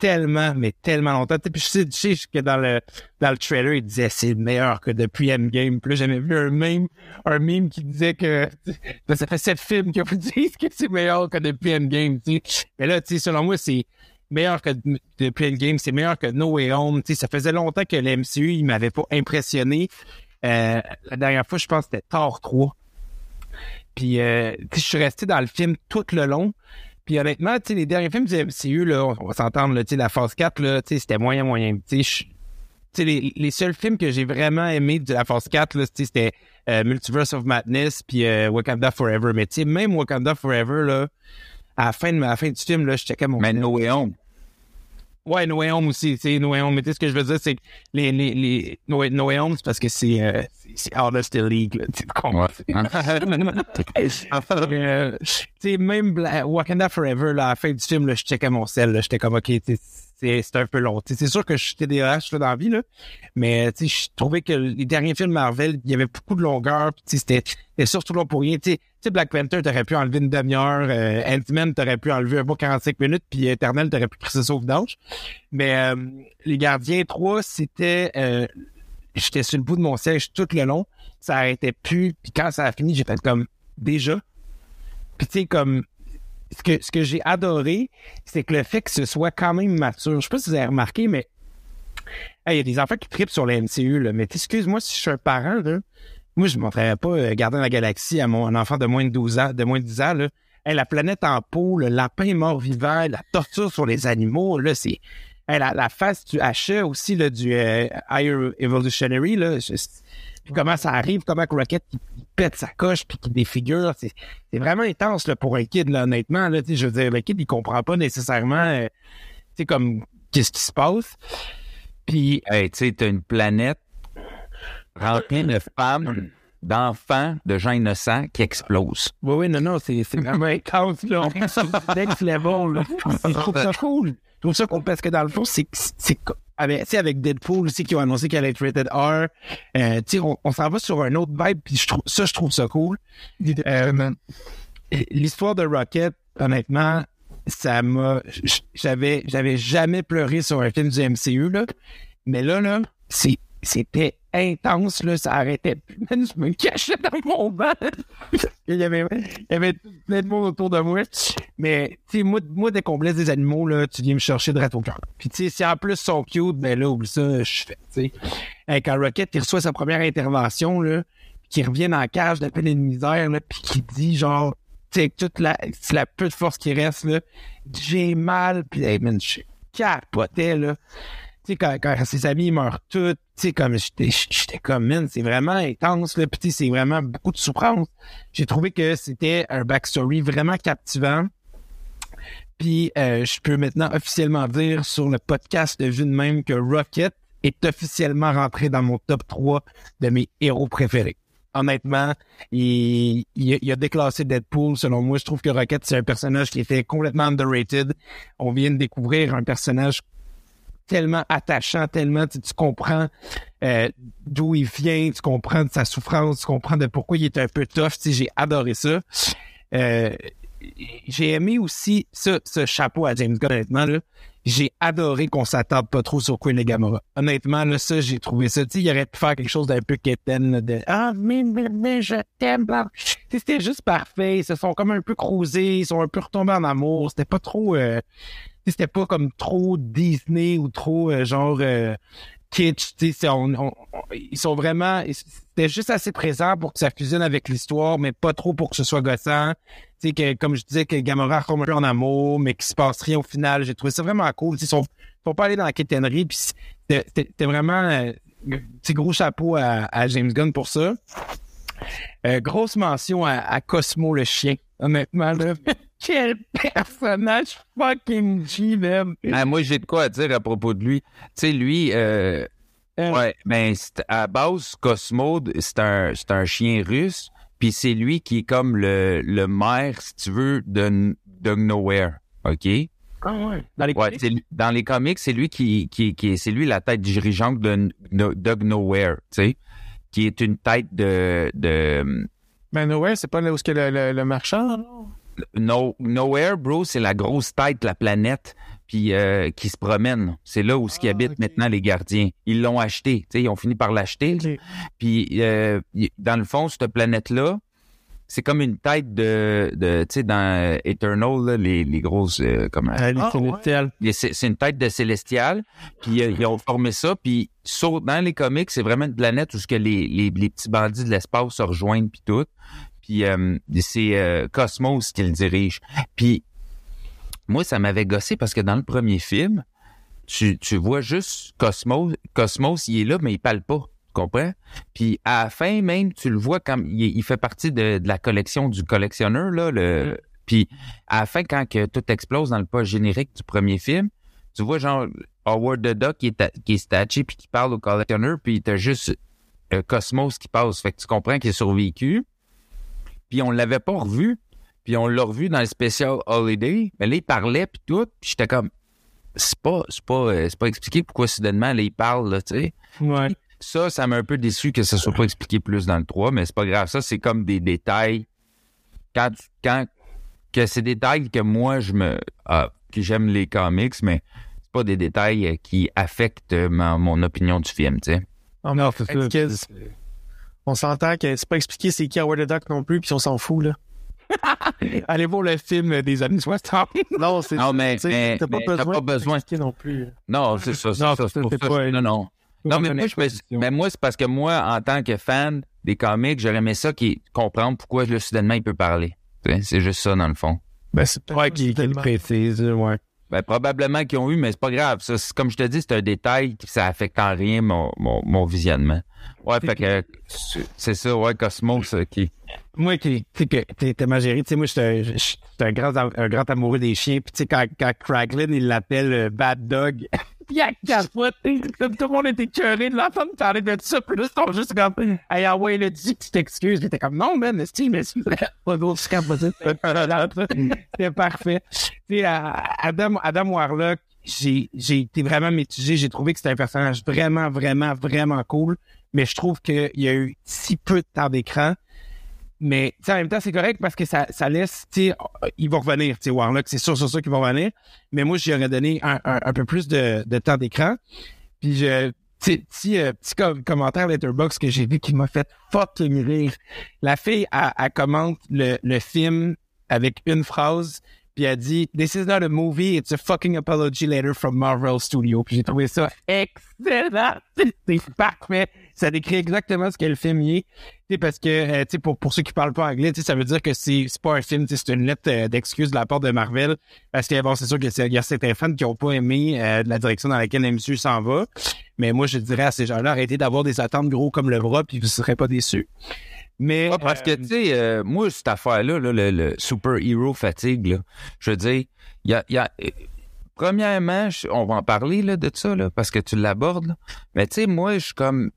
tellement, mais tellement longtemps. Puis je sais, que dans le, dans le trailer, il disait c'est meilleur que depuis Endgame. Puis là, j'avais vu un meme, un meme qui disait que ça fait sept films qui vous disent que c'est meilleur que depuis sais. Mais là, tu sais, selon moi, c'est meilleur que depuis Endgame, c'est meilleur que No Way Home. Ça faisait longtemps que le MCU, il m'avait pas impressionné. Euh, la dernière fois, je pense que c'était Thor 3. Puis, euh, je suis resté dans le film tout le long. Puis honnêtement, les derniers films du MCU, là, on va s'entendre, la phase 4, là, tu sais, c'était moyen, moyen. Les, les seuls films que j'ai vraiment aimés de la phase 4, là, tu sais, c'était euh, Multiverse of Madness puis euh, Wakanda Forever. Mais même Wakanda Forever, là, à la fin, de, à fin du film, checkais mon... Mais No Home. Ouais, No Way Home aussi, tu sais, No Way Home. Mais tu sais, ce que je veux dire, c'est que les, les, les No, Way, No Way Home, c'est parce que c'est, euh, c'est- out of the league, là, tu sais, tu comprends? Euh, tu sais, même Bla- Wakanda Forever, là, à la fin du film, là, je checkais mon sel, là, j'étais comme, OK, c'est c'est un peu long. C'est sûr que je suis TDAH là, dans la vie, là, mais tu sais, je trouvais que les derniers films Marvel, il y avait beaucoup de longueur, sais, c'était c'était surtout long pour rien. Sais, Black Panther, t'aurais pu enlever une demi-heure, euh, Ant-Man, t'aurais pu enlever un bon 45 minutes, puis Eternal, t'aurais pu crisser ça au vidange. Mais euh, Les Gardiens 3, c'était... euh, J'étais sur le bout de mon siège tout le long. Ça arrêtait plus. Puis quand ça a fini, j'ai fait comme déjà. Puis tu sais, comme ce que, ce que j'ai adoré, c'est que le fait que ce soit quand même mature. Je sais pas si vous avez remarqué, mais il y a des enfants qui tripent sur la MCU, là. Mais excuse-moi si je suis un parent, là. Moi, je ne montrerais pas euh, Gardien de la Galaxie à mon un enfant de moins de 12 ans, de moins de 10 ans, là. Hey, la planète en peau, le lapin mort-vivant, la torture sur les animaux, là, c'est. Hey, la, la face du achat aussi, là, du euh, Higher Evolutionary, là. puis comment ça arrive, comment Rocket il, il pète sa coche puis qu'il défigure, c'est c'est vraiment intense là, pour un kid, là, honnêtement. Là, je veux dire, le kid, il comprend pas nécessairement euh, tu sais, comme qu'est-ce qui se passe. Puis Hey, tu sais, t'as une planète remplie de femmes, d'enfants, de gens innocents qui explosent. Oui, oui, non, non, c'est vraiment intense, là. Next level, là. Je trouve ça cool. Je trouve ça cool parce que dans le fond, c'est avec, avec Deadpool aussi qui ont annoncé qu'elle allait être rated R. Euh, tu sais, on, on s'en va sur un autre vibe, puis je trouve ça, je trouve ça cool. Euh, L'histoire de Rocket, honnêtement, ça m'a. J'avais, j'avais jamais pleuré sur un film du MCU, là. Mais là, là, c'est, c'était intense, là. Ça arrêtait plus. Je me cachais dans mon banc. il, y avait, il y avait plein de monde autour de moi. Mais, tu sais, moi, moi, dès qu'on blesse des animaux, là, tu viens me chercher de au cœur. Puis, tu sais, si en plus ils sont cute, ben là, oublie ça, je fais, tu sais. Hey, Quand Rocket, il reçoit sa première intervention, là, qui revient dans cage de peine et de misère, là, puis qui dit, genre, tu sais, toute la, la peu de force qui reste, là, j'ai mal, puis, hey, man, je capotais, là. Sais, quand, quand ses amis meurent tous, tu sais, comme, j'étais, comme, man, c'est vraiment intense, là, puis c'est vraiment beaucoup de souffrance. J'ai trouvé que c'était un backstory vraiment captivant. Puis, euh, je peux maintenant officiellement dire sur le podcast de Vue de même que Rocket est officiellement rentré dans mon top 3 de mes héros préférés. Honnêtement, il, il, il a déclassé Deadpool. Selon moi, je trouve que Rocket, c'est un personnage qui était complètement underrated. On vient de découvrir un personnage tellement attachant, tellement tu, comprends euh, d'où il vient, tu comprends de sa souffrance, tu comprends de pourquoi il est un peu tough. J'ai adoré ça. Euh, j'ai aimé aussi ce, ce chapeau à James Gunn, honnêtement, là. J'ai adoré qu'on s'attarde pas trop sur Queen et Gamora. Honnêtement, là, ça, j'ai trouvé ça. Tu sais, il aurait pu faire quelque chose d'un peu quétaine, de Ah, mais, mais, mais, je t'aime. C'était juste parfait. Ils se sont comme un peu croisés. Ils sont un peu retombés en amour. C'était pas trop. euh, C'était pas comme trop Disney ou trop euh, genre euh, kitsch. on- on- on- ils sont vraiment. C'était juste assez présent pour que ça fusionne avec l'histoire, mais pas trop pour que ce soit gossant. Tu sais, que, comme je disais, que Gamora retombe un peu en amour, mais qu'il se passe rien au final. J'ai trouvé ça vraiment cool. Ils sont, sont pas allés dans la quétainerie, puis c'était vraiment euh, petit gros chapeau à, à James Gunn pour ça. Euh, grosse mention à, à Cosmo le chien. Honnêtement, là. Quel personnage fucking G. Ah, moi, j'ai de quoi à dire à propos de lui. Tu sais, lui, euh, Euh. ouais, ben, c'est- à base, Cosmo, c'est un, c'est un chien russe, puis c'est lui qui est comme le, le maire, si tu veux, de, de Nowhere. OK? Ah ouais. Dans les Ouais, c'est lui- dans les comics, c'est lui qui, qui, qui est, c'est lui la tête dirigeante de, Doug Nowhere, tu sais, qui est une tête de, de Ben, Nowhere, c'est pas là où est-ce que le, le, le marchand, non? No, Nowhere, bro, c'est la grosse tête de la planète, puis euh, qui se promène. C'est là où ce qui Ah, habitent maintenant les gardiens. Ils l'ont acheté, ils ont fini par l'acheter. Puis euh, dans le fond, cette planète-là, c'est comme une tête de, de tu sais, dans euh, Eternal, là, les, les grosses, euh, comment, Ah, les Ah, C'est c'est une tête de célestial, puis euh, ils ont formé ça, puis sur, dans les comics, c'est vraiment une planète où ce que les, les, les petits bandits de l'espace se rejoignent puis tout. Puis euh, c'est euh, Cosmos qui le dirige. Puis moi, ça m'avait gossé parce que dans le premier film, tu, tu vois juste Cosmos, Cosmos, il est là, mais il parle pas. Tu comprends? Puis à la fin, même, tu le vois comme il, il fait partie de, de la collection du collectionneur, là. Le, Puis à la fin, quand que tout explose dans le pas générique du premier film, tu vois genre Howard the Duck qui est, qui est statué puis qui parle au collectionneur, puis t'as juste euh, Cosmos qui passe. Fait que tu comprends qu'il a survécu. Puis on l'avait pas revu. Puis on l'a revu dans le spécial Holiday. Mais là, il parlait puis tout. Puis j'étais comme c'est pas c'est pas euh, c'est pas expliqué pourquoi soudainement là il parle là, tu sais. Ouais. Ça, ça m'a un peu déçu que ça soit pas expliqué plus dans le 3, mais c'est pas grave. Ça, c'est comme des détails. Quand, tu- quand, que c'est des détails que moi, je me, ah, que j'aime les comics, mais c'est pas des détails euh, qui affectent ma- mon opinion du film, tu sais. Non, c'est On s'entend que c'est pas expliqué c'est qui Howard the Duck non plus, puis on s'en fout, là. Allez voir le film des années 60. Non, c'est Non, mais- t'as pas besoin de non plus. Non, c'est ça, Non, ça. pas une- non, non. Non, mais moi, je me, exposition. mais moi, c'est parce que moi, en tant que fan des comics, j'aurais aimé ça qui comprendre pourquoi là, soudainement il peut parler. C'est juste ça, dans le fond. Ben, c'est peut-être Ouais, pas qui, qui le tellement- précise, ouais. Ben, probablement qu'ils ont eu, mais c'est pas grave. Ça, comme je te dis, c'est un détail qui ça affecte en rien mon, mon, mon visionnement. Ouais, fait que c'est- ça, ouais, Cosmos euh, qui. Moi, qui, tu sais, que t'es ma gérée, tu sais, moi, j'étais un- j'étais un grand, un grand amoureux des chiens. Puis, tu sais, quand, quand Craglin, il l'appelle euh, Bad Dog, puis comme tout le monde était curé de l'entendre parler de ça. Puis là, ils sont juste comme, hey, ah ouais, le dit que tu t'excuses. Puis t'es comme, non, man, style, mais c'est pas d'autre, c'est capoté. C'était parfait. Tu sais, à- Adam, Adam Warlock, j'ai, j'ai été vraiment mitigé. J'ai trouvé que c'était un personnage vraiment, vraiment, vraiment cool. Mais je trouve qu'il y a eu si peu de temps d'écran. Mais en même temps, c'est correct parce que ça, ça laisse, tu sais, il va revenir, tu Warlock, c'est sûr, c'est sûr qu'il va revenir. Mais moi, j'y aurais donné un, un, peu plus de, de temps d'écran. Puis je, sais, petit, euh, petit com- commentaire Letterboxd que j'ai vu qui m'a fait fucking rire. La fille, elle, elle commente le, le film avec une phrase, puis elle dit « This is not a movie, it's a fucking apology letter from Marvel Studio ». Puis j'ai trouvé ça excellent. C'est parfait. Ça décrit exactement ce que le film y est. Parce que, euh, pour, pour ceux qui parlent pas anglais, ça veut dire que c'est pas un film, c'est une lettre euh, d'excuse de la part de Marvel. Parce que, bon, c'est sûr qu'il y a certains fans qui ont pas aimé euh, la direction dans laquelle le s'en va. Mais moi, je dirais à ces gens-là, arrêtez d'avoir des attentes gros comme le bras, puis vous serez pas déçus. Mais, Ouais, parce que, euh, tu sais, euh, moi, cette affaire-là, là, le, le super-hero fatigue, là, je veux dire, il y a. y a euh, premièrement, je- on va en parler là, de ça, là, parce que tu l'abordes. là. Mais tu sais, moi, je suis comme.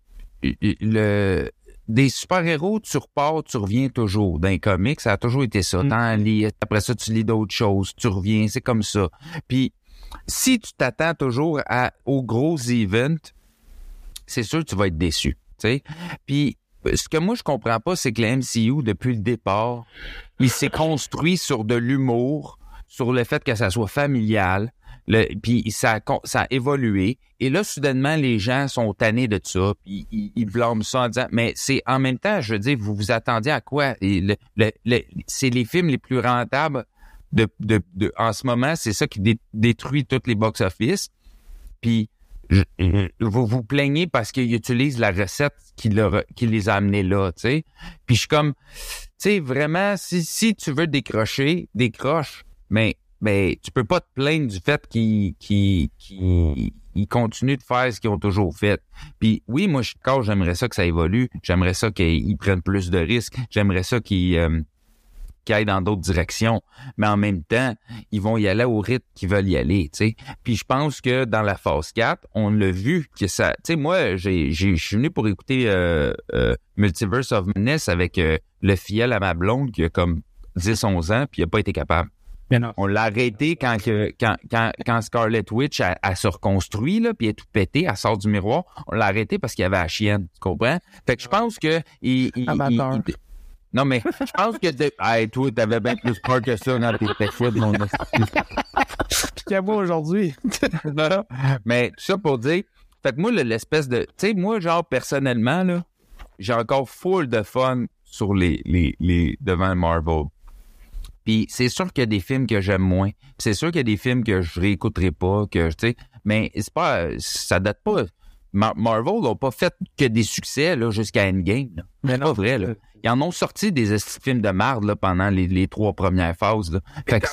le des super-héros, tu repars, tu reviens toujours. Dans les comics, ça a toujours été ça. Mm. T'en lis, après ça, tu lis d'autres choses, tu reviens, c'est comme ça. Puis, si tu t'attends toujours à, aux gros events, c'est sûr que tu vas être déçu. tu sais. Puis, ce que moi je comprends pas, c'est que le MCU, depuis le départ, il s'est construit sur de l'humour, sur le fait que ça soit familial, le, puis ça, a évolué. Et là, soudainement, les gens sont tannés de ça, puis ils, ils blâment ça en disant, mais c'est en même temps, je veux dire, vous vous attendiez à quoi? C'est les films les plus rentables de, de, de- en ce moment, c'est ça qui dé- détruit toutes les box-office. Puis vous vous plaignez parce qu'ils utilisent la recette qui, qui les a amenés là, tu sais. Puis je suis comme, tu sais, vraiment, si, si tu veux décrocher, décroche, mais, mais tu peux pas te plaindre du fait qu'ils qu'ils- qu'ils- ils continuent de faire ce qu'ils ont toujours fait. Puis oui, moi, je quand j'aimerais ça que ça évolue. J'aimerais ça qu'ils prennent plus de risques. J'aimerais ça qu'ils euh, qu'ils aillent dans d'autres directions. Mais en même temps, ils vont y aller au rythme qu'ils veulent y aller, tu sais. Puis je pense que dans la phase 4, on l'a vu que ça... Tu sais, moi, j'ai, j'ai, je suis venu pour écouter euh, euh, Multiverse of Madness avec euh, le fiel à ma blonde qui a comme 10-11 ans, puis il a pas été capable. On l'a arrêté quand, que, quand, quand, quand Scarlet Witch a, a se reconstruit, là, puis est tout pété, elle sort du miroir. On l'a arrêté parce qu'il y avait la chienne, tu comprends? Fait que je pense que... Il- non, mais je pense que... De... Hey, toi, t'avais bien plus peur que ça quand t'étais foot, mon Puis moi aujourd'hui. non. Mais tout ça pour dire, fait que moi, le- l'espèce de. Tu sais, moi, genre, personnellement, là, j'ai encore full de fun sur les, les, les devant Marvel. Puis c'est sûr qu'il y a des films que j'aime moins. C'est sûr qu'il y a des films que je réécouterai pas, que tu sais. Mais c'est pas. Ça date pas. Mar- Marvel n'ont pas fait que des succès là, jusqu'à Endgame. Là. Mais C'est pas vrai, là. Ils en ont sorti des films de marde là, pendant les, les trois premières phases. Là. Fait que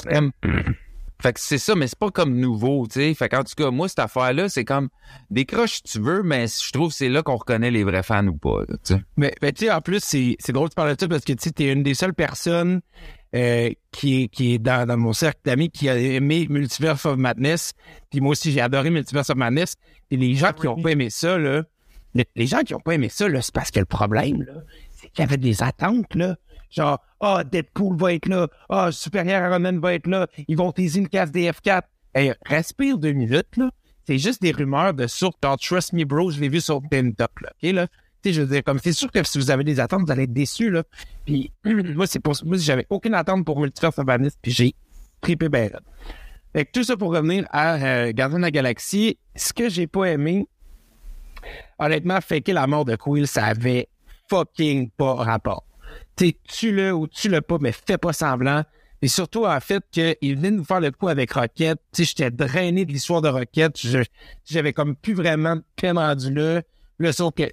Fait que c'est ça, mais c'est pas comme nouveau, tu sais. Fait qu'en tout cas, moi, cette affaire-là, c'est comme décroche si tu veux, mais je trouve que c'est là qu'on reconnaît les vrais fans ou pas, là, tu sais. Mais, mais tu sais, en plus, c'est, c'est drôle de parler de ça parce que tu sais, t'es une des seules personnes euh, qui est, qui est dans, dans mon cercle d'amis qui a aimé Multiverse of Madness. Puis moi aussi, j'ai adoré Multiverse of Madness. Et les gens qui ont pas aimé ça, là, le- les gens qui ont pas aimé ça, là, c'est parce que le problème, là, avait des attentes, là. Genre, ah, Deadpool va être là. Ah, Superior Iron va être là. Ils vont teaser une case des F4. Hey, respire deux minutes, là. C'est juste des rumeurs de sources. Genre, Trust Me Bro, je l'ai vu sur TikTok, là. OK, là? Tu sais, je veux dire, comme, c'est sûr que si vous avez des attentes, vous allez être déçus, là. Puis, moi, c'est pour moi, j'avais aucune attente pour Multiverse of Madness, puis j'ai trippé ben raide. Fait que tout ça pour revenir à euh, Gardien de la Galaxie, ce que j'ai pas aimé, honnêtement, faker la mort de Quill, ça avait fucking pas rapport. Tu sais, tue-le ou tue-le pas, mais fais pas semblant. Et surtout, en fait, qu'il venait nous faire le coup avec Rocket. Tu j'étais drainé de l'histoire de Rocket. J'avais comme plus vraiment de peine rendu là. Là, sauf que,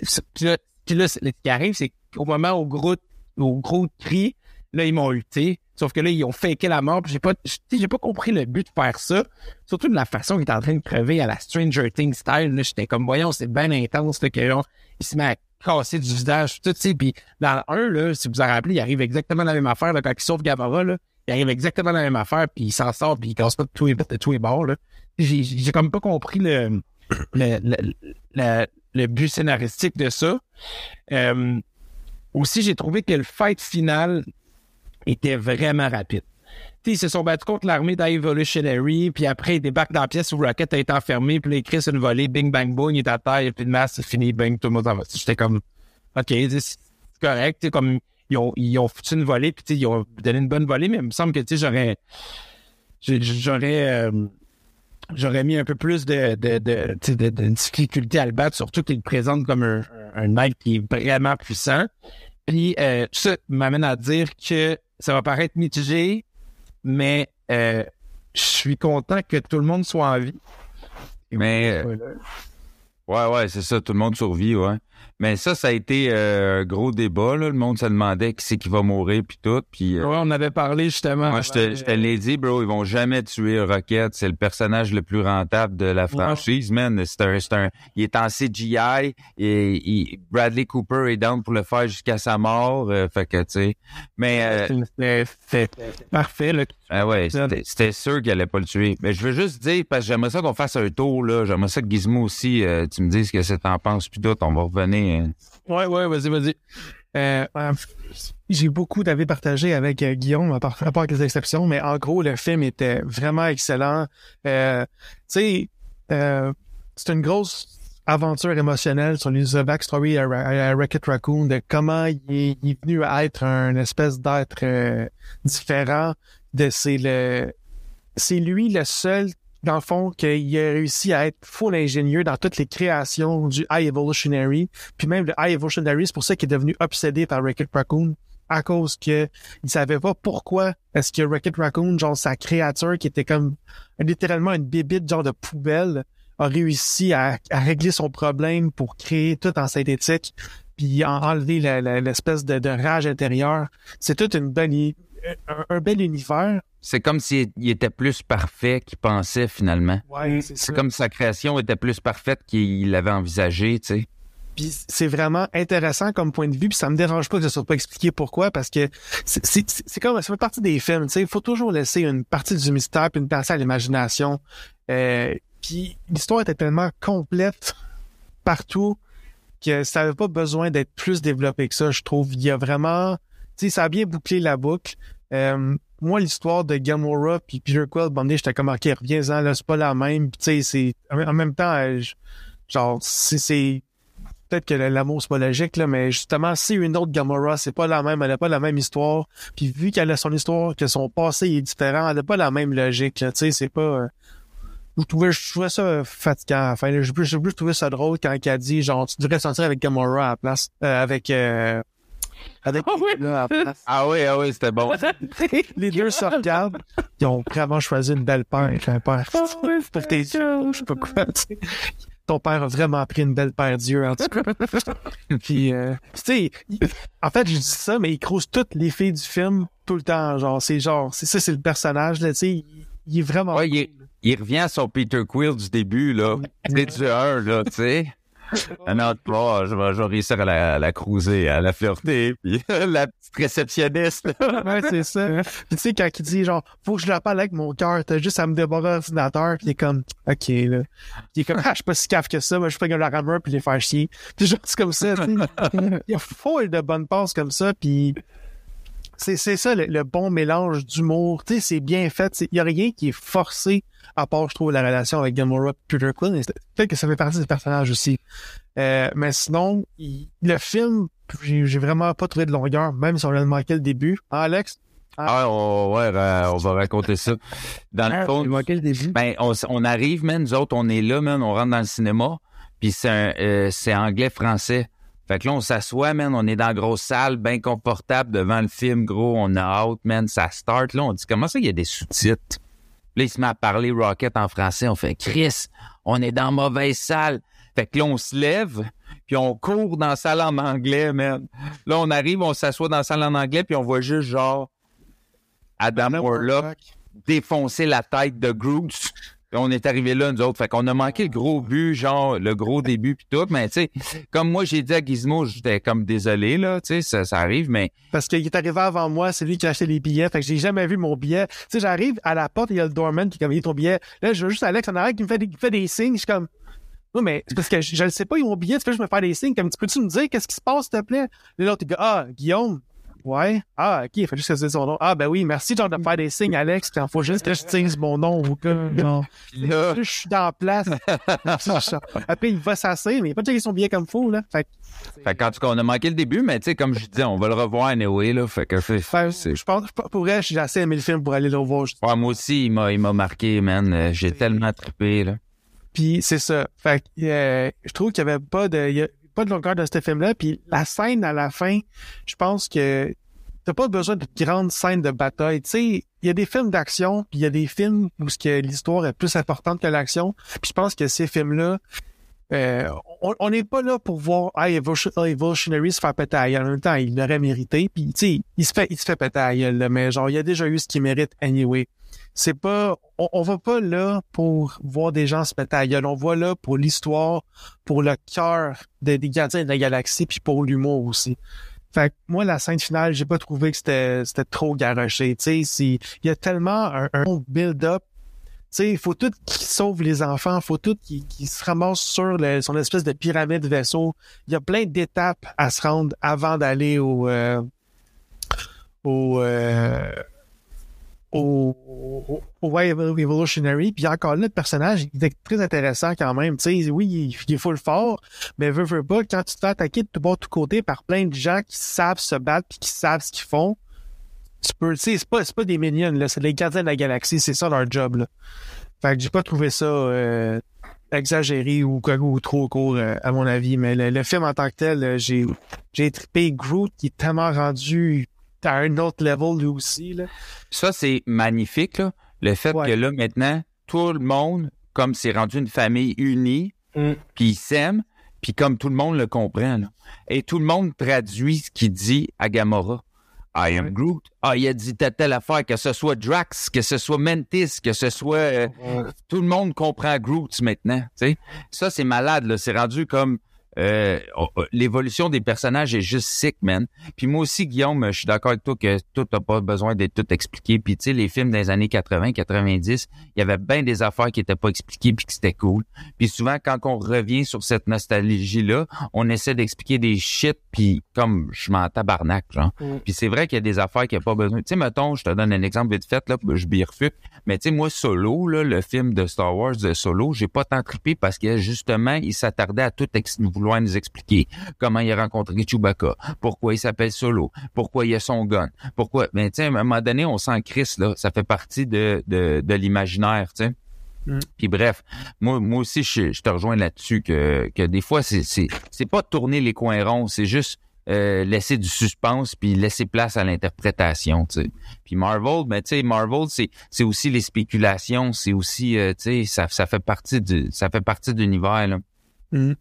puis là, ce qui arrive, c'est qu'au moment où gros, au gros cri, là, ils m'ont lutté. Sauf que là, ils ont faké la mort. J'ai pas, tu j'ai pas compris le but de faire ça. Surtout de la façon qu'il est en train de crever à la Stranger Things style. J'étais comme, voyons, c'est bien intense, là, que, genre, il se met à casser du visage, tout, tu sais. Dans 1, là, si vous en rappelez, il arrive exactement la même affaire, là, quand il sauve Gamora, là. Il arrive exactement la même affaire, puis il s'en sort, puis il casse pas de tous les, de tous bords, là. J'ai comme pas compris le, le, le, le, le but scénaristique de ça. Euh, aussi, j'ai trouvé que le fight final était vraiment rapide. Ils se sont battus contre l'armée d'Evolutionary, puis après, ils débarquent dans la pièce où Rocket a été enfermé, puis là, il crée une volée, bing, bang, boom, il est à terre, il de masse, c'est fini, bang, tout le monde s'en va. J'étais comme, OK, c'est correct, comme, ils ont, ils ont foutu une volée, puis ils ont donné une bonne volée, mais il me semble que, tu j'aurais, j'aurais, euh, j'aurais mis un peu plus de, de, de, difficulté à le battre, surtout qu'il le présente comme un, un, qui est vraiment puissant. Puis euh, ça m'amène à dire que ça va paraître mitigé, mais euh, je suis content que tout le monde soit en vie. Mais, euh, Spoiler. ouais, ouais, c'est ça, tout le monde survit, ouais. Mais ça, ça a été euh, un gros débat, là. Le monde se demandait qui c'est qui va mourir, puis tout, puis... euh, Ouais, on avait parlé justement. Moi, je te, je te l'ai dit, bro, ils vont jamais tuer Rocket. C'est le personnage le plus rentable de la franchise, man. C'est un, c'est un, il est en CGI et il- Bradley Cooper est down pour le faire jusqu'à sa mort. euh, fait que, tu sais. Mais, euh, C'était c'était parfait, là. ah ouais, c'était c'était sûr qu'il allait pas le tuer. Mais je veux juste dire, parce que j'aimerais ça qu'on fasse un tour, là. J'aimerais ça que Gizmo aussi, tu me dises ce que c'est t'en penses, puis tout, on va revenir. Euh. Ouais, ouais, vas-y, vas-y. Euh, euh, j'ai beaucoup d'avis partagés avec euh, Guillaume, à part, à part quelques exceptions, mais en gros, le film était vraiment excellent. Tu sais, c'est une grosse aventure émotionnelle sur les backstory à, à, Raccoon, de comment il est, il est venu à être un espèce d'être différent, c'est le c'est lui le seul dans le fond qu'il a réussi à être full ingénieux dans toutes les créations du High Evolutionary, puis même le High Evolutionary, c'est pour ça qu'il est devenu obsédé par Wreck-It Raccoon à cause que il savait pas pourquoi est-ce que Wreck-It Raccoon, genre sa créature qui était comme littéralement une bébite genre de poubelle, a réussi à, régler son problème pour créer tout en synthétique puis en- enlever l'espèce de, rage intérieure. C'est toute une belle, i- un, un bel univers. C'est comme s'il il était plus parfait qu'il pensait finalement. Ouais, c'est C'est comme sa création était plus parfaite qu'il l'avait envisagé, tu sais. Puis c'est vraiment intéressant comme point de vue, puis ça me dérange pas que ce soit pas expliqué pourquoi, parce que c'est- c'est c'est- c'est comme ça fait partie des films, tu sais, il faut toujours laisser une partie du mystère puis une partie à l'imagination. Euh, puis l'histoire était tellement complète partout que ça avait pas besoin d'être plus développé que ça, je trouve. Il y a vraiment, ça a bien bouclé la boucle. Euh, moi, l'histoire de Gamora puis Peter Quill, bon, j'étais comme, ok, reviens-en, là, c'est pas la même. C'est, en même temps, euh, je- genre, c'est, peut-être que l'amour c'est pas logique là, mais justement c'est une autre Gamora, c'est pas la même, elle a pas la même histoire. Puis vu qu'elle a son histoire, que son passé est différent, elle a pas la même logique. Là, tu sais, c'est pas. euh, je trouvais, je trouvais ça fatigant. Enfin, j'ai plus trouvé ça drôle quand elle a dit genre tu devrais sortir avec Gamora à la place, avec. Avec là, à la place. Ah oui, ah oui, c'était bon. Les deux se regardent. Ils ont vraiment choisi une belle paire. Un père. Pour tes yeux. Je sais pas quoi. Ton père a vraiment pris une belle paire d'yeux, en tout cas. Puis, euh, tu sais, en fait, je dis ça, mais il crouse toutes les filles du film tout le temps. Genre, c'est genre, c'est ça, c'est le personnage, là, tu sais. Il, il est vraiment. Ouais, il, revient à son Peter Quill du début, là. C'est du 1, là, tu sais. Un autre pas, je vais, je vais réussir à la, à la cruiser, à la flirter, puis la petite réceptionniste. Ouais, c'est ça. Puis tu sais, quand il dit genre, faut que je la parle avec mon cœur, t'as juste à me débarrasser l'ordinateur, puis il est comme, ok, là. Puis il est comme, ah, je suis pas si caf que ça, mais je peux gagner la rameur puis les faire chier. Puis genre, c'est comme ça, tu sais. Il y a folle de bonnes passes comme ça, puis c'est, c'est ça, le, le bon mélange d'humour. Tu sais, c'est bien fait. Il y a rien qui est forcé, à part, je trouve, la relation avec Gamora et Peter Quill. Peut-être que ça fait partie des personnages aussi. Euh, mais sinon, il- le film, j'ai, j'ai vraiment pas trouvé de longueur, même si on a manqué le début. Ah, Alex? Ah, on, ouais, on va raconter ça. Dans le fond, manqué le début. ben, on, arrive, man, nous autres, on est là, man, on rentre dans le cinéma, puis c'est un, euh, c'est anglais-français. Fait que là, on s'assoit, man, on est dans la grosse salle, bien confortable devant le film, gros, on a hâte, man, ça start, là, on dit, comment ça, il y a des sous-titres? Là, il se met à parler Rocket en français, on fait, Chris, on est dans la mauvaise salle. Fait que là, on se lève, puis on court dans la salle en anglais, man. Là, on arrive, on s'assoit dans la salle en anglais, puis on voit juste, genre, Adam Warlock défoncer la tête de Groot. On est arrivé là, nous autres. Fait qu'on a manqué le gros but, genre le gros début puis tout. Mais tu sais, comme moi j'ai dit à Gizmo, j'étais comme désolé, là, tu sais, ça, arrive, mais Parce qu'il est arrivé avant moi, c'est lui qui a acheté les billets, fait que j'ai jamais vu mon billet. Tu sais, j'arrive à la porte, il y a le doorman qui comme il est ton billet. Là, je veux juste Alex en arrière qui me fait des, fait signes, je suis comme non, mais parce que je, le sais pas, ils ont billet, tu fais juste me faire des signes, comme tu peux-tu me dire qu'est-ce qui se passe, s'il te plaît? Là, l'autre, il dit, ah, Guillaume. Ouais. Ah, ok, il fait juste que je dise son nom. Ah, ben oui, merci, genre, de me faire des signes, Alex, quand faut juste que je dise mon nom ou que, genre. là, Je suis dans la place. Après, il va s'asseoir, mais il a pas checké son billet comme fou, là. Fait fait qu'en tout cas, on a manqué le début, mais tu sais, comme je disais, on va le revoir anyway, là. Fait que fait, fait, c'est- je pense, pour vrai, j'ai assez aimé le film pour aller le revoir. Ouais, moi aussi, il m'a, il m'a marqué, man. J'ai tellement trippé, là. Puis c'est ça. Fait que euh, je trouve qu'il y avait pas de il y a pas de longueur dans ce film-là. Puis la scène à la fin, je pense que t'as pas besoin de grandes scènes de bataille. Tu sais, il y a des films d'action, puis il y a des films où ce que l'histoire est plus importante que l'action. Puis je pense que ces films-là, euh, on n'est pas là pour voir ah, Evolution- Evolutionary se faire péter à. En même temps, il l'aurait mérité. Puis tu sais, il se fait il se fait péter à mais genre il y a déjà eu ce qu'il mérite anyway c'est pas on, on va pas là pour voir des gens se péter à gueule. On va là pour l'histoire, pour le cœur des, des gardiens de la galaxie, puis pour l'humour aussi. Fait que moi, la scène finale, j'ai pas trouvé que c'était c'était trop garoché. Tu sais, il y a tellement un, un build-up. Tu sais, faut tout qu'il sauve les enfants, faut tout qu'il se ramasse sur le, son espèce de pyramide vaisseau. Il y a plein d'étapes à se rendre avant d'aller au euh, au euh, au, au, Way Evolutionary. Puis encore là, le personnage il était très intéressant quand même. Tu sais, oui, il, il est full fort, mais veut, veut pas, quand tu te fais attaquer de tout bord, de tout côté par plein de gens qui savent se battre puis qui savent ce qu'ils font, tu peux, tu sais, c'est pas, pas des minions, là, c'est les gardiens de la galaxie, c'est ça leur job, là. Fait que j'ai pas trouvé ça euh, exagéré ou, ou trop court, euh, à mon avis, mais le, le film en tant que tel, euh, j'ai, j'ai trippé Groot qui est tellement rendu à un autre level lui aussi, là. Ça, c'est magnifique, là. Le fait Ouais. que là, maintenant, tout le monde, comme c'est rendu une famille unie, Mm. puis ils s'aiment, puis comme tout le monde le comprend, là. Et tout le monde traduit ce qu'il dit à Gamora. I am. Groot. Ah, il a dit telle, telle affaire, que ce soit Drax, que ce soit Mantis, que ce soit... euh, tout le monde comprend Groot maintenant. Ça, c'est malade. C'est rendu comme... euh, oh, oh, l'évolution des personnages est juste sick, man. Puis moi aussi, Guillaume, je suis d'accord avec toi que tout n'a pas besoin d'être tout expliqué. Puis tu sais, les films des années 80, 90, il y avait bien des affaires qui étaient pas expliquées puis que c'était cool. Puis souvent, quand on revient sur cette nostalgie-là, on essaie d'expliquer des shit puis comme je m'en tabarnak, genre. Mm. Puis c'est vrai qu'il y a des affaires qu'il n'y a pas besoin. Tu sais, mettons, je te donne un exemple vite fait, là, je bifurque. Mais tu sais, moi, Solo, là, le film de Star Wars de Solo, j'ai pas tant trippé parce que justement, il s'attardait à tout ex- vouloir nous expliquer comment il a rencontré Chewbacca, pourquoi il s'appelle Solo, pourquoi il a son gun, pourquoi. Ben, tu sais, à un moment donné, on sent Chris, là, ça fait partie de, de, de l'imaginaire, tu sais. Mm. Puis bref, moi, moi aussi, je, je te rejoins là-dessus que, que des fois, c'est, c'est, c'est pas tourner les coins ronds, c'est juste euh, laisser du suspense puis laisser place à l'interprétation, tu sais. Puis Marvel, ben tu sais, Marvel, c'est c'est aussi les spéculations, c'est aussi, euh, tu sais, ça, ça fait partie du ça fait partie de l'univers là. Mm.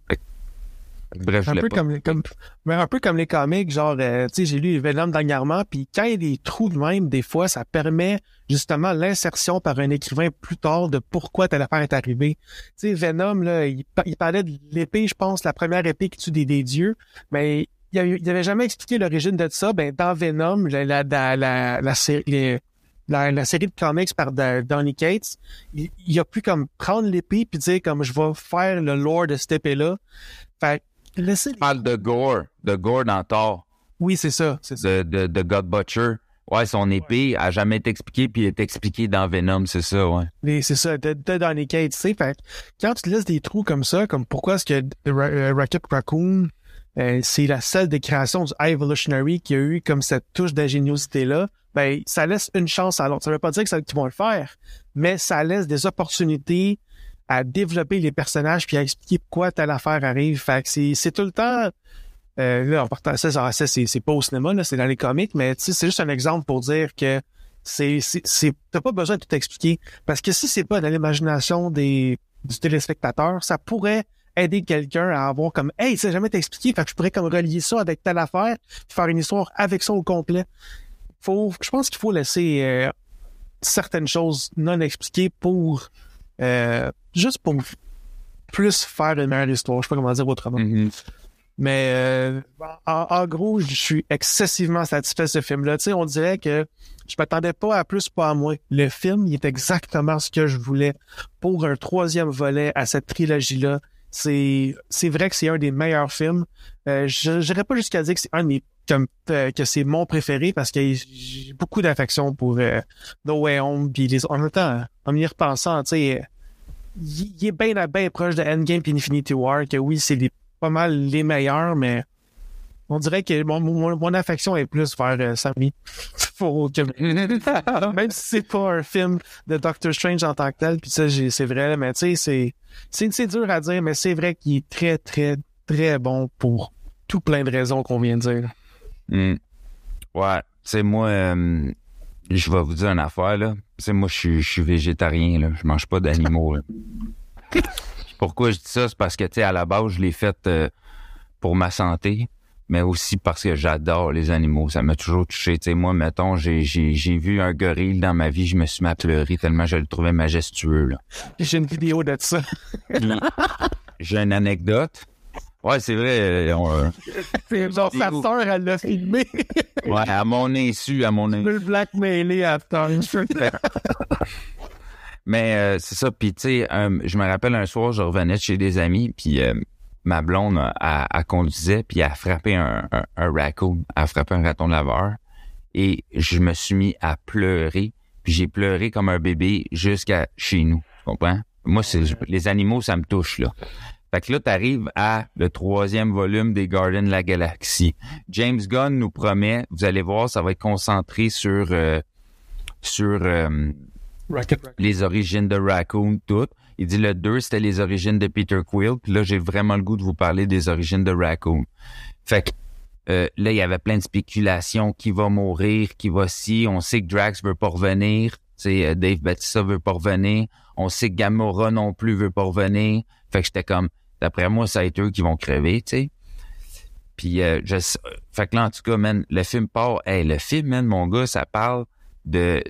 Bref, un peu pas. comme, comme mais un peu comme les comics genre euh, tu sais j'ai lu Venom dernièrement puis quand il y a des trous de même des fois ça permet justement l'insertion par un écrivain plus tard de pourquoi telle affaire est arrivée tu sais Venom là il, il parlait de l'épée je pense la première épée qui tue des, des dieux mais il avait, il avait jamais expliqué l'origine de ça ben dans Venom la la la la, série les- la, la série de comics par Donny Cates, il, il a pu comme prendre l'épée puis dire comme je vais faire le lore de cette épée là. Fait laissez Je parle de Gore, de Gore dans Thor, oui, c'est ça, c'est ça. de, de, de God Butcher. Ouais, son épée a jamais été expliquée puis est expliquée dans Venom, c'est ça, ouais. Les- C'est ça, de, de Donny Cates, tu sais. Fait quand tu laisses des trous comme ça, comme pourquoi est-ce que euh, Rocket Raccoon, euh, c'est la seule des créations du High Evolutionary qui a eu comme cette touche d'ingéniosité-là, ben, ça laisse une chance à l'autre. Ça veut pas dire que c'est eux qui vont le faire, mais ça laisse des opportunités à développer les personnages puis à expliquer pourquoi telle affaire arrive. Fait que c'est, c'est tout le temps, euh, là, en partant, ça, ça, c'est, c'est pas au cinéma, là, c'est dans les comics, mais c'est juste un exemple pour dire que c'est, c'est, t'as pas besoin de tout expliquer. Parce que si c'est pas dans l'imagination des, du téléspectateur, ça pourrait aider quelqu'un à avoir comme, hey, ça jamais été expliqué, fait que je pourrais comme relier ça avec telle affaire, puis faire une histoire avec ça au complet. Faut, je pense qu'il faut laisser euh, certaines choses non expliquées pour, euh, juste pour plus faire une meilleure histoire. Je sais pas comment dire autrement. Mhm. Mais euh, en, en gros, je suis excessivement satisfait de ce film-là. Tu sais, on dirait que je m'attendais pas à plus, pas à moins. Le film, il est exactement ce que je voulais pour un troisième volet à cette trilogie-là. C'est c'est vrai que c'est un des meilleurs films. Euh, je n'irais pas jusqu'à dire que c'est un de mes comme euh, que c'est mon préféré parce que j'ai beaucoup d'affection pour euh, No Way Home puis les en même temps en y repensant tu sais il est bien bien proche de Endgame et Infinity War que oui c'est pas mal les meilleurs mais on dirait que mon, mon, mon affection est plus vers euh, Sammy Faut que- même si c'est pas un film de Doctor Strange en tant que tel puis ça c'est vrai mais tu sais c'est c'est c'est dur à dire mais c'est vrai qu'il est très très très bon pour tout plein de raisons qu'on vient de dire Mm. Ouais, tu sais, moi, euh, je vais vous dire une affaire, là. Tu sais, moi, je suis- végétarien, là. Je mange pas d'animaux, là. Pourquoi je dis ça? C'est parce que, tu sais, à la base, je l'ai fait euh, pour ma santé, mais aussi parce que j'adore les animaux. Ça m'a toujours touché. Tu sais, moi, mettons, j'ai, j'ai, vu un gorille dans ma vie, je me suis mis à pleurer tellement je le trouvais majestueux, là. j'ai une vidéo de ça j'ai une anecdote. Ouais, c'est vrai. euh, on, euh, c'est genre sa sœur elle l'a filmé ouais, à mon insu, à mon insu. le blackmailer à temps Mais euh, c'est ça. Puis tu sais, euh, je me rappelle un soir, je revenais chez des amis, puis euh, ma blonde, elle, elle conduisait, puis elle a frappé un, un, un raccoon, elle a frappé un raton laveur, et je me suis mis à pleurer. puis j'ai pleuré comme un bébé jusqu'à chez nous. Tu comprends? Moi, c'est les animaux, ça me touche, là. Fait que là, t'arrives à le troisième volume des Garden de la Galaxie. James Gunn nous promet, vous allez voir, ça va être concentré sur euh, sur euh, les origines de Raccoon, tout. Il dit le 2, c'était les origines de Peter Quill. Puis là, j'ai vraiment le goût de vous parler des origines de Raccoon. Fait que euh, là, il y avait plein de spéculations. Qui va mourir, qui va si? On sait que Drax veut pas revenir. Tu sais, Dave Bautista veut pas revenir. On sait que Gamora non plus veut pas revenir. Que j'étais comme, d'après moi, ça va être eux qui vont crever, tu sais. Puis, euh, je, fait que là, en tout cas, man, le film part. Le film, man, mon gars, ça parle de,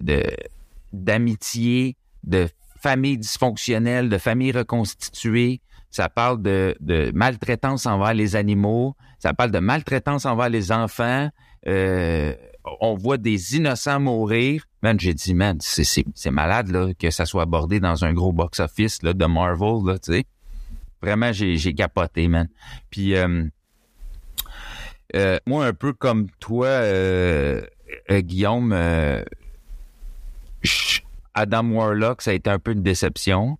d'amitié, de famille dysfonctionnelle, de famille reconstituée. Ça parle de, maltraitance envers les animaux. Ça parle de maltraitance envers les enfants. Euh, on voit des innocents mourir. Man, j'ai dit, man, c'est, malade là, que ça soit abordé dans un gros box-office là, de Marvel, tu sais. Vraiment, j'ai, capoté, man. Puis, euh, euh, moi, un peu comme toi, euh, Guillaume, Adam Warlock, ça a été un peu une déception,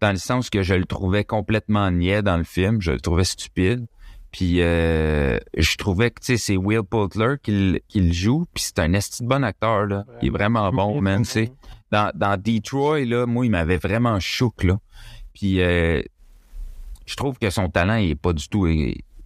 dans le sens que je le trouvais complètement niais dans le film, je le trouvais stupide. Puis euh, je trouvais que tu sais c'est Will Poulter qui, le- qui le joue, puis c'est un esti de bon acteur là. Il est vraiment bon, man. tu sais. Dans, dans Detroit là, moi il m'avait vraiment choqué là. Puis euh, je trouve que son talent il est pas du tout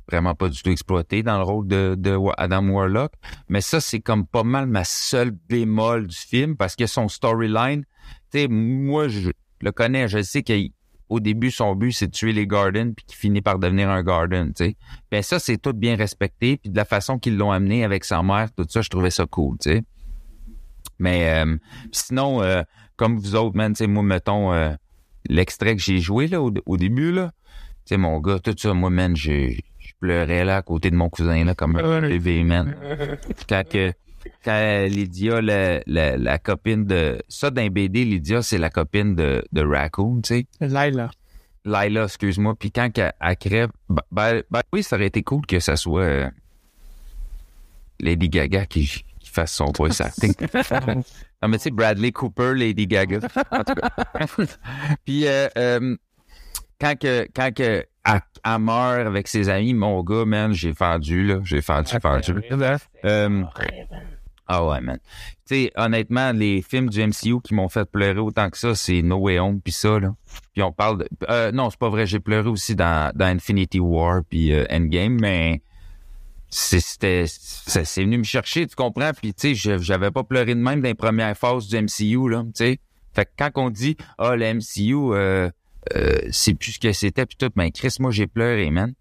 vraiment pas du tout exploité dans le rôle de, Adam Warlock. Mais ça, c'est comme pas mal ma seule bémol du film parce que son storyline, tu sais, moi, je le connais, je sais qu'au début, son but, c'est de tuer les Garden puis qu'il finit par devenir un Garden, tu sais. Ben ça, c'est tout bien respecté puis de la façon qu'ils l'ont amené avec sa mère, tout ça, je trouvais ça cool, tu sais. Mais euh, sinon, euh, comme vous autres, man, tu sais, moi, mettons, euh, l'extrait que j'ai joué là au, début, là, sais, mon gars, tout ça, moi, man, je pleurais là à côté de mon cousin là comme un bébé, man. Quand que quand Lydia, la, la, la copine de ça d'un BD, Lydia, c'est la copine de, de Raccoon, tu sais. Laila. Lila, excuse-moi. Puis quand elle, elle crève, ben, ben, ben oui, ça aurait été cool que ça soit euh, Lady Gaga qui, qui fasse son voice acting. non, mais tu sais, Bradley Cooper, Lady Gaga. En tout cas. Puis euh, euh, quand que quand que meurt avec ses amis, mon gars, man, j'ai fendu, là. J'ai fendu, fendu. Euh, ah ouais, man. Tu sais, honnêtement, les films du MCU qui m'ont fait pleurer autant que ça, c'est No Way Home puis ça, là. Puis on parle de... euh, non, c'est pas vrai, j'ai pleuré aussi dans, dans Infinity War puis euh, Endgame, mais c'est- c'était... C'est venu me chercher, tu comprends? Puis tu sais, j'avais pas pleuré de même dans les premières phases du MCU, là, tu sais. Fait que quand on dit, ah, le MCU, euh, euh, c'est plus ce que c'était, puis tout, ben Chris, moi, j'ai pleuré, man.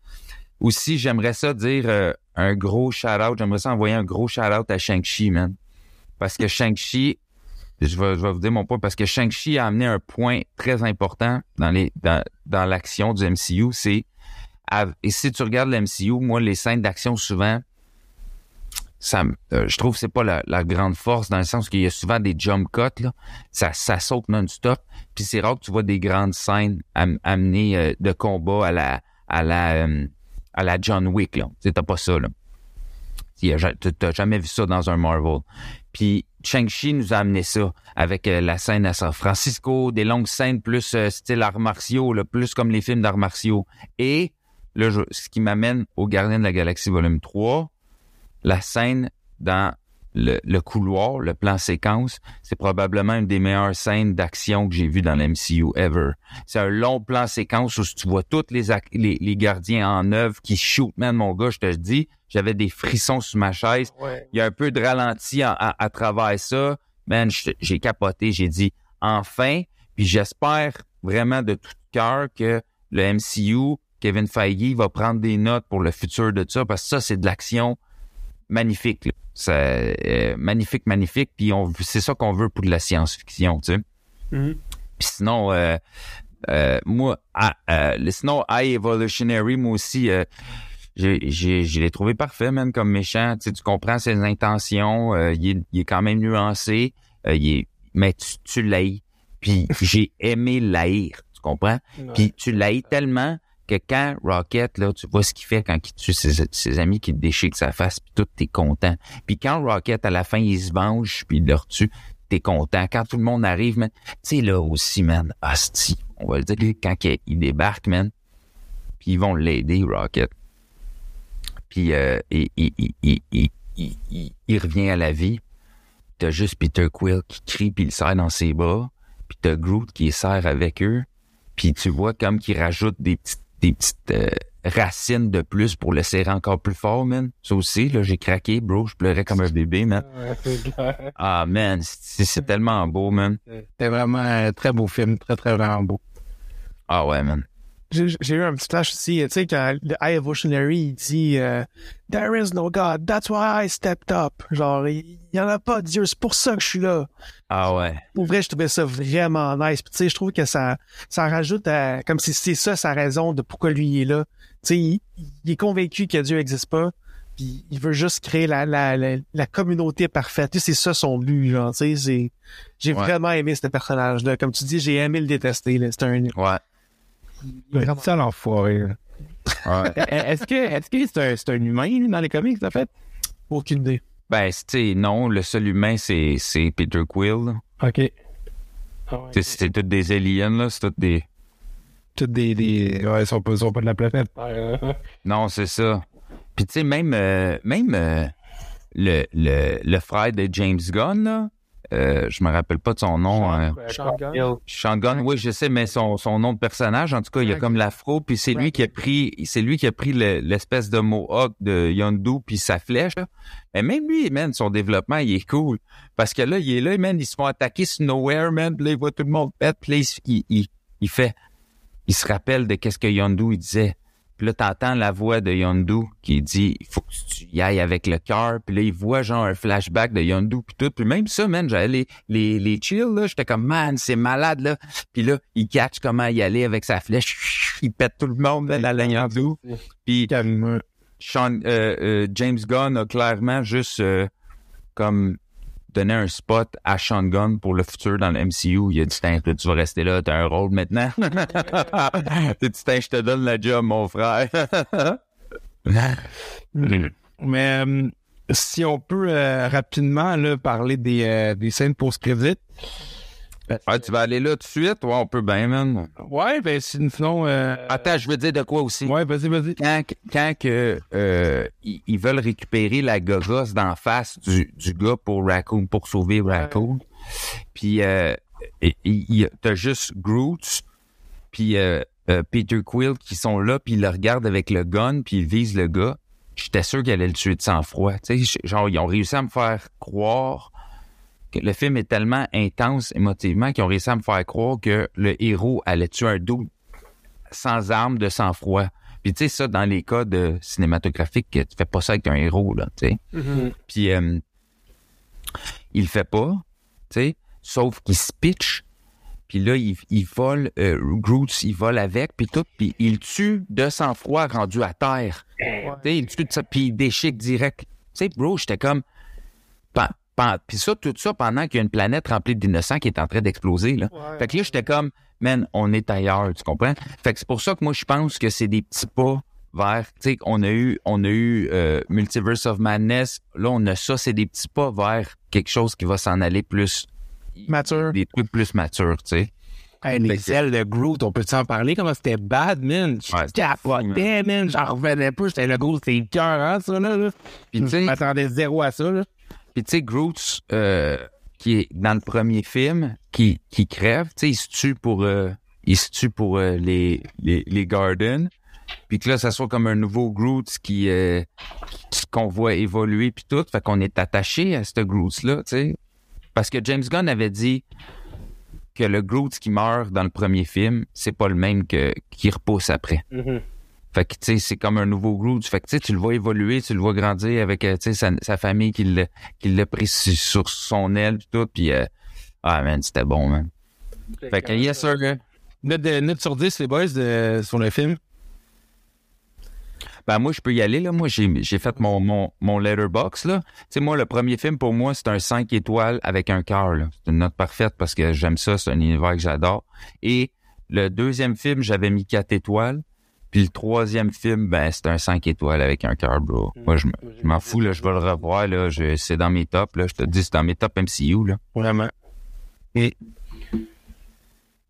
Aussi, j'aimerais ça dire euh, un gros shout-out. J'aimerais ça envoyer un gros shout-out à Shang-Chi, man. Parce que Shang-Chi, je vais, je vais vous dire mon point, parce que Shang-Chi a amené un point très important dans les dans, dans l'action du MCU, c'est et si tu regardes le MCU, moi, les scènes d'action, souvent, euh, je trouve que c'est pas la, la grande force dans le sens qu'il y a souvent des jump cuts, là. Ça, saute non-stop. Puis c'est rare que tu vois des grandes scènes am- amenées euh, de combat à la, à la, euh, à la John Wick, là. T'as pas ça, là. T'as- jamais vu ça dans un Marvel. Puis Shang-Chi nous a amené ça avec la scène à San Francisco, des longues scènes plus style arts martiaux, plus comme les films d'arts martiaux. Et là, je- ce qui m'amène au Gardien de la Galaxie volume 3, la scène dans le, le couloir, le plan séquence, c'est probablement une des meilleures scènes d'action que j'ai vues dans l'MCU ever. C'est un long plan séquence où tu vois tous les, les, les gardiens en œuvre qui shootent, man, mon gars, je te le dis, j'avais des frissons sur ma chaise. Il y a un peu de ralenti à, à- à travers ça. Man, j'ai capoté, j'ai dit enfin, puis j'espère vraiment de tout cœur que le MCU, Kevin Feige, va prendre des notes pour le futur de ça, parce que ça, c'est de l'action magnifique. là. Ça, euh, magnifique, magnifique. Puis on, c'est ça qu'on veut pour de la science-fiction, tu sais. Mhm. Puis sinon, euh, euh, moi, ah, euh, sinon, High Evolutionary, moi aussi, euh, j'ai, j'ai, je l'ai trouvé parfait, man, comme méchant. Tu, sais, tu comprends ses intentions. euh, il, est, il est quand même nuancé. euh, il est, mais tu, tu l'haïs. Puis j'ai aimé l'haïr. Tu comprends? Puis tu l'haïs tellement que quand Rocket, là, tu vois ce qu'il fait quand il tue ses, amis qui te sa face, puis tout, t'es content. Puis quand Rocket, à la fin, il se venge, puis il leur tue, t'es content. Quand tout le monde arrive, tu sais, là aussi, man, asti, on va le dire, quand il débarque, man, puis ils vont l'aider, Rocket. Puis euh, il, il, il, il, revient à la vie. T'as juste Peter Quill qui crie puis il serre dans ses bras. Puis t'as Groot qui serre avec eux. Puis tu vois comme qu'il rajoute des petites, des petites euh, racines de plus pour le serrer encore plus fort, man. Ça aussi, là, j'ai craqué, bro. Je pleurais comme un bébé, man. Ah, man, c'est c'est tellement beau, man. C'était vraiment un très beau film, très, très vraiment beau. Ah ouais, man. J'ai eu un petit flash aussi, tu sais, quand le High Evolutionary, il dit euh, There is no God, that's why I stepped up. Genre, il y en a pas de Dieu, c'est pour ça que je suis là. Ah ouais. Pour vrai, je trouvais ça vraiment nice. Puis, tu sais, je trouve que ça, ça rajoute à, comme si c'est ça sa raison de pourquoi lui il est là. Tu sais, il, il est convaincu que Dieu n'existe pas. Puis il veut juste créer la, la, la, la communauté parfaite. Tu sais, c'est ça son but, genre, tu sais, j'ai Ouais. vraiment aimé ce personnage-là. Comme tu dis, j'ai aimé le détester, là. C'est un, Ouais. Vraiment. Ça, l'enfoiré. là. ouais. Est-ce que est-ce que c'est un, c'est un humain dans les comics, en fait? aucune idée. Ben, c'est- tu sais, non, le seul humain, c'est c'est Peter Quill. là. OK. C'est- C'est tous des aliens, là. C'est tous des... Toutes des. des... Ouais, ils sont pas, ils sont pas de la planète. Non, c'est ça. Puis tu sais, même, euh, même euh, le, le, le frère de James Gunn, là, euh, je me rappelle pas de son nom. euh, Sean Gunn. Sean Gunn, oui, je sais, mais son, son nom de personnage, en tout cas, il y a comme l'afro, puis c'est lui qui a pris, c'est lui qui a pris le- l'espèce de mohawk de Yondu puis sa flèche. Là. Mais même lui, man, son développement, il est cool. Parce que là, il est là, man, ils se font attaquer sur Nowhere, man, puis là, il voit tout le monde pète, puis là, il, il, il fait, il se rappelle de qu'est-ce que Yondu, il disait. Puis là, t'entends la voix de Yondu qui dit il faut que tu y ailles avec le cœur. Puis là, il voit genre un flashback de Yondu puis tout. Puis même ça, man, j'allais les, les, les chill, là. J'étais comme, man, c'est malade, là. Puis là, il catch comment y aller avec sa flèche. Il pète tout le monde dans la Yondu. Puis. Sean- euh, euh, James Gunn a clairement juste euh, comme donné un spot à Sean Gunn pour le futur dans le MCU. Il a dit, là, tu vas rester là, t'as un rôle maintenant. T'as dit, Tiens, je te donne la job, mon frère. Mais euh, si on peut euh, rapidement parler des, euh, des scènes post-crédit. Ah, tu vas aller là tout de suite? Ouais, on peut bien, man. Ouais, ben sinon. Euh... Attends, je veux dire de quoi aussi? Ouais, vas-y, vas-y. Quand, quand que, euh, ils, ils veulent récupérer la gogosse d'en face du, du gars pour Raccoon, pour sauver Raccoon, puis euh, t'as juste Groot, puis euh, Peter Quill qui sont là, puis ils le regardent avec le gun, puis ils visent le gars. J'étais sûr qu'il allait le tuer de sang-froid. Genre, ils ont réussi à me faire croire le film est tellement intense émotivement qu'ils ont réussi à me faire croire que le héros allait tuer un doux sans arme de sang-froid. Puis tu sais, ça, dans les cas de cinématographiques, tu fais pas ça avec un héros, là, tu sais. Puis euh, il le fait pas, tu sais, sauf qu'il se pitch. Puis là, il, il vole, euh, Groot, il vole avec, puis tout, puis il tue de sang-froid rendu à terre. Tu sais, il tue de ça, puis il déchique direct. Tu sais, bro, j'étais comme... Pen- pen- Puis ça, tout ça pendant qu'il y a une planète remplie d'innocents qui est en train d'exploser, là. Fait que là, j'étais comme, man, on est ailleurs, tu comprends? Fait que c'est pour ça que moi, je pense que c'est des petits pas vers, tu sais, on a eu, on a eu euh, Multiverse of Madness. Là, on a ça, c'est des petits pas vers quelque chose qui va s'en aller plus, Mature. des trucs plus matures, tu sais. Hey, les ailes de Groot, on peut-en parler? Comment c'était bad, man? Ouais, Je capotais, man. J'en revenais pas. J'étais le gros, c'était cœur, hein, ça, là. là. Puis Je m'attendais zéro à ça, là. Puis tu sais, Groot, euh, qui est dans le premier film, qui, qui crève, tu sais, il se tue pour, euh, il se tue pour euh, les, les, les Gardens. Puis que là, ça soit comme un nouveau Groot qui, qu'on voit évoluer puis tout. Fait qu'on est attaché à ce Groot-là, tu sais. Parce que James Gunn avait dit que le Groot qui meurt dans le premier film, c'est pas le même que qui repousse après. Fait que, tu sais, c'est comme un nouveau Groot. Fait que, tu sais, tu le vois évoluer, tu le vois grandir avec, euh, tu sais, sa, sa famille qui l'a, qui l'a pris sur, sur son aile pis tout. Puis, euh, ah, man, c'était bon, man. Fait que, yes, sir, gars. Note, de, note sur 10, les boys, de, sur le film. Ben, moi, je peux y aller, là. Moi, j'ai, j'ai fait mon, mon, mon letterbox, là. Tu sais, moi, le premier film, pour moi, c'est un 5 étoiles avec un cœur, là. C'est une note parfaite parce que j'aime ça. C'est un univers que j'adore. Et le deuxième film, j'avais mis 4 étoiles. Puis le troisième film, ben, c'est un 5 étoiles avec un cœur, bro. Moi, je, me- je m'en fous, là. Je vais le revoir, là. Je, c'est dans mes tops, là. Je te dis, c'est dans mes tops MCU, là. Vraiment. Et...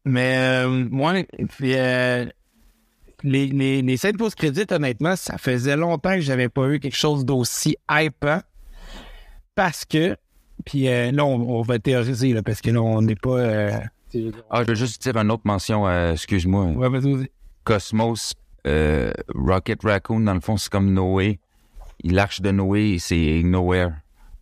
Mais euh, moi, puis, euh, les, les, les scènes post-crédit, honnêtement, ça faisait longtemps que j'avais pas eu quelque chose d'aussi hypant. Parce que, puis euh, là, on, on va théoriser, là, parce que là, on n'est pas... Euh, Ah, je veux juste dire une autre mention, euh, excuse-moi. ouais, vas-y, vas-y. Cosmos, euh, Rocket Raccoon, dans le fond, c'est comme Noé. L'arche de Noé, c'est Nowhere.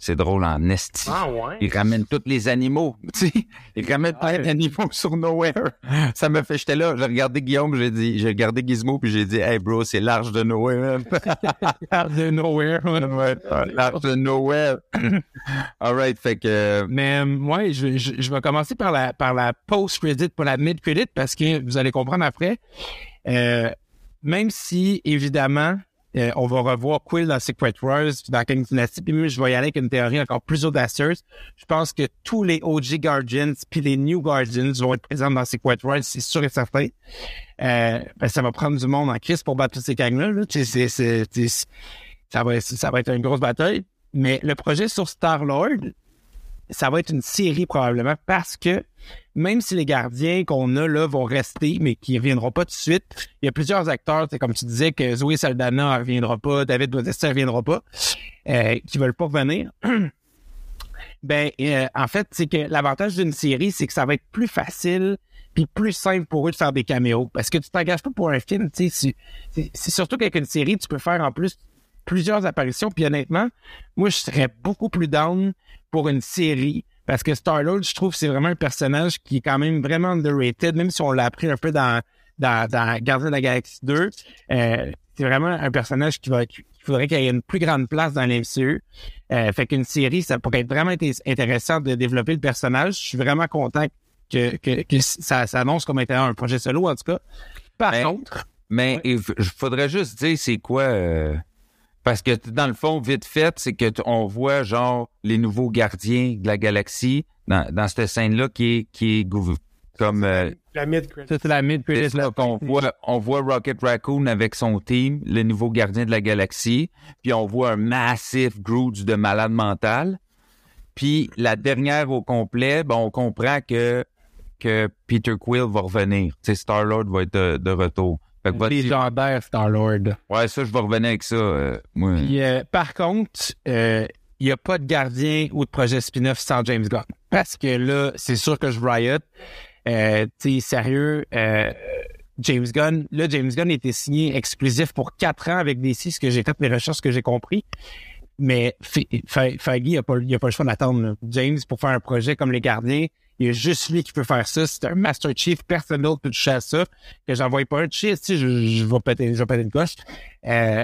C'est drôle en esti. Ah ouais? Il ramène tous les animaux, tu sais. Il ramène plein d'animaux sur Nowhere. Ça me fait, j'étais là, j'ai regardé Guillaume, j'ai dit, j'ai regardé Gizmo, puis j'ai dit, hey bro, c'est l'arche de Nowhere. Out of nowhere. ouais, l'arche de Nowhere. Alright, fait que, Mais euh, ouais, je, je, je vais commencer par la par la post-credit pour la mid-credit parce que vous allez comprendre après. Euh, même si, évidemment, euh, on va revoir Quill dans Secret Wars, dans King Dynasty, puis même je vais y aller avec une théorie encore plus audacieuse. Je pense que tous les OG Guardians puis les New Guardians vont être présents dans Secret Wars, c'est sûr et certain. Euh, ben, ça va prendre du monde en crise pour battre tous ces gangs-là. là. Ça, va, ça va être une grosse bataille. Mais le projet sur Star-Lord, ça va être une série probablement parce que même si les gardiens qu'on a là vont rester, mais qui ne reviendront pas tout de suite, il y a plusieurs acteurs, c'est comme tu disais que Zoé Saldana ne reviendra pas, David Bautista ne reviendra pas, euh, qui veulent pas revenir. ben, euh, en fait, c'est que l'avantage d'une série, c'est que ça va être plus facile puis plus simple pour eux de faire des caméos. Parce que tu t'engages pas pour un film, tu sais, c'est surtout qu'avec une série, tu peux faire en plus plusieurs apparitions. Puis honnêtement, moi, je serais beaucoup plus down pour une série. Parce que Star-Lord, je trouve c'est vraiment un personnage qui est quand même vraiment underrated, même si on l'a appris un peu dans, dans, dans Gardien de la Galaxie 2. Euh, c'est vraiment un personnage qui va qu'il faudrait qu'il ait une plus grande place dans l'MCU. Euh, fait qu'une série, ça pourrait être vraiment int- intéressant de développer le personnage. Je suis vraiment content que, que, que ça s'annonce comme étant un projet solo, en tout cas. Par contre, mais il faudrait juste dire c'est quoi, euh, parce que dans le fond, vite fait, c'est que on voit genre les nouveaux gardiens de la galaxie dans, dans cette scène-là qui est, qui est comme, euh, La ça, c'est la qu'on voit, on voit Rocket Raccoon avec son team, le nouveau gardien de la galaxie, puis on voit un massif Groot de malade mental. Puis la dernière au complet, ben, on comprend que que Peter Quill va revenir. Tu sais, Star-Lord va être de, de retour. Fait que Légendaire Star-Lord. ouais, ça, je vais revenir avec ça. euh, moi. Puis, euh, par contre, euh, il n'y a pas de gardien ou de projet spin-off sans James Gunn. Parce que là, c'est sûr que je riot. Euh, tu sérieux, euh, James Gunn, là, James Gunn était signé exclusif pour quatre ans avec DC, ce que j'ai fait mes recherches, ce que j'ai compris. Mais Feige, il il a pas le choix d'attendre. James, pour faire un projet comme Les Gardiens, il y a juste lui qui peut faire ça. C'est un Master Chief, personne d'autre peut toucher à ça. Que j'envoie pas un chief, sais, je, je vais péter, je vais péter une coche. Euh,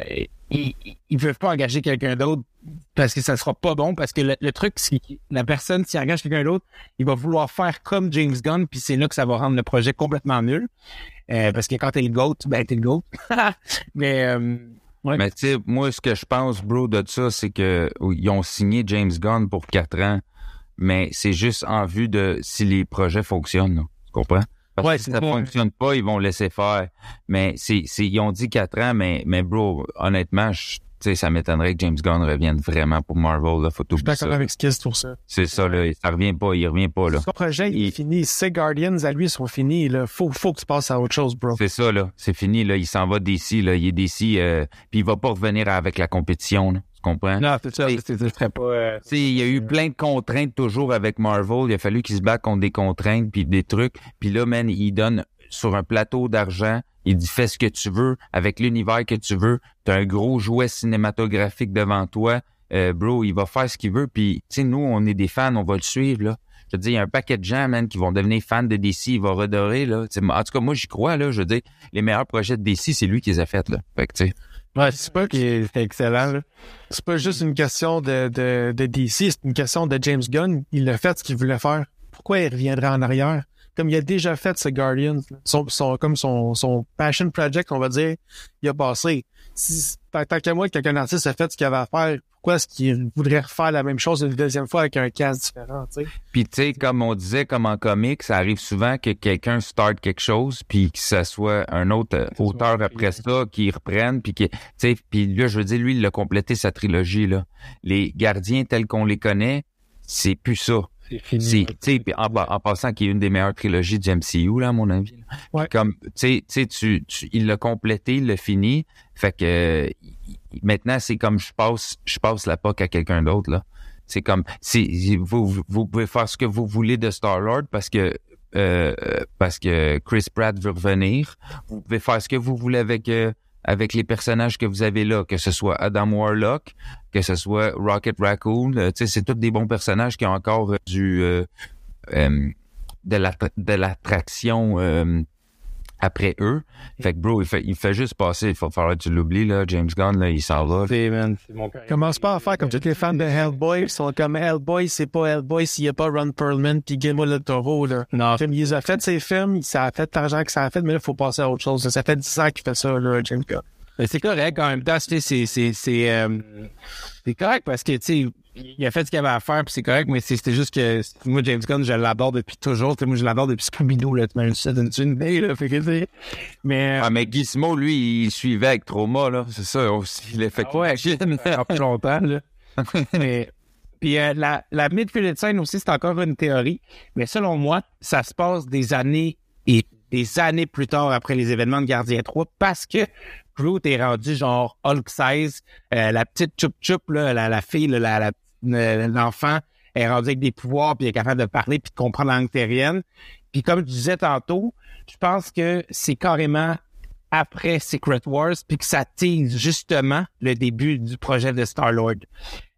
ils, ils peuvent pas engager quelqu'un d'autre parce que ça sera pas bon. Parce que le, le truc, c'est que la personne, s'il engage quelqu'un d'autre, il va vouloir faire comme James Gunn, puis c'est là que ça va rendre le projet complètement nul. Euh, parce que quand t'es le GOAT, ben t'es le GOAT. Mais euh, ouais. Mais tu sais, moi, ce que je pense, bro, de ça, c'est que ils ont signé James Gunn pour quatre ans, mais c'est juste en vue de si les projets fonctionnent. là. Tu comprends? Parce Ouais, que si ça ça. fonctionne pas, ils vont laisser faire. Mais c'est, c'est, ils ont dit quatre ans, mais, mais bro, honnêtement, je- tu sais, ça m'étonnerait que James Gunn revienne vraiment pour Marvel. Là, faut Je suis d'accord avec Skizz pour ça. C'est ça, là. Ça revient pas, il revient pas, là. Son projet, il est fini. Ses Guardians, à lui, sont finis. Là. Faut, faut que tu passes à autre chose, bro. C'est ça, là. C'est fini, là. Il s'en va d'ici, là. Il est d'ici, euh, puis il va pas revenir avec la compétition, là. Comprends? non, c'est ça. Je pas. euh, il y a eu plein de contraintes toujours avec Marvel. Il a fallu qu'il se batte contre des contraintes puis des trucs. Puis là, man, il donne sur un plateau d'argent. Il dit fais ce que tu veux avec l'univers que tu veux. T'as un gros jouet cinématographique devant toi. Euh, bro, il va faire ce qu'il veut. Puis, tu sais, nous, on est des fans, on va le suivre, là. Je veux dire, il y a un paquet de gens, man, qui vont devenir fans de DC. Il va redorer, là. Tu sais, en tout cas, moi, j'y crois, là. Je veux dire, les meilleurs projets de DC, c'est lui qui les a faits, là. Fait que, tu sais. Ouais, c'est pas, qui est excellent. C'est pas juste une question de, de, de DC, c'est une question de James Gunn. Il a fait ce qu'il voulait faire. Pourquoi il reviendrait en arrière? Comme il a déjà fait ce Guardians, son, son, comme son, son passion project, on va dire, il a passé. Si, tant, qu'à moi, que qu'un artiste a fait ce qu'il avait à faire, pourquoi est-ce qu'il voudrait refaire la même chose une deuxième fois avec un cast différent, tu sais? Puis tu sais, comme on disait, comme en comics, ça arrive souvent que quelqu'un start quelque chose, puis que ça soit un autre auteur après ça qui reprenne, puis qui, tu sais, puis là, je veux dire, lui, il a complété sa trilogie là. Les gardiens tels qu'on les connaît, c'est plus ça. C'est fini. C'est, tu sais, en, en passant, qui est une des meilleures trilogies du MCU, là, à mon avis. Ouais. Comme, tu sais, tu il l'a complété, il l'a fini. Fait que, maintenant, c'est comme je passe, je passe la POC à quelqu'un d'autre, là. C'est comme, c'est, vous, vous- pouvez faire ce que vous voulez de Star-Lord parce que, euh, parce que Chris Pratt veut revenir. Vous pouvez faire ce que vous voulez avec, euh, avec les personnages que vous avez là, que ce soit Adam Warlock, que ce soit Rocket Raccoon, euh, c'est tous des bons personnages qui ont encore euh, du euh, de la de l'attraction après eux. Fait que bro, il fait, il fait juste passer, il faut falloir que tu l'oublies là, James Gunn là, il s'en va. C'est, man, c'est mon cœur. Commence pas à faire comme tous les fans de Hellboy qui sont comme Hellboy, c'est pas Hellboy s'il y a pas Ron Perlman puis Guillermo del Toro, là. Non, Comme il a fait ses films, ça a fait l'argent que ça a fait, mais là, il faut passer à autre chose. Ça fait 10 ans qu'il fait ça, là, James Gunn. Mais c'est correct en même temps, sais, c'est c'est c'est euh, c'est correct parce que tu sais il a fait ce qu'il avait à faire puis c'est correct mais c'était juste que moi James Gunn je l'adore depuis toujours, tu sais moi je l'adore depuis Scooby-Doo là, tu m'as une idée là, fait que mais Ah mais Gizmo lui, il suivait avec Trauma là, c'est ça aussi l'effet. Ah ouais, fait plus longtemps là. mais puis euh, la la mid-credit scene aussi c'est encore une théorie, mais selon moi, ça se passe des années et des années plus tard après les événements de Gardien 3 parce que Groot est rendu genre Hulk size, Euh, la petite Chup Chup là, la, la fille là, la- la- euh, l'enfant est rendu avec des pouvoirs puis est capable de parler puis de comprendre la langue terrienne. Puis comme je disais tantôt, je pense que c'est carrément après Secret Wars, puis que ça tease justement le début du projet de Star-Lord.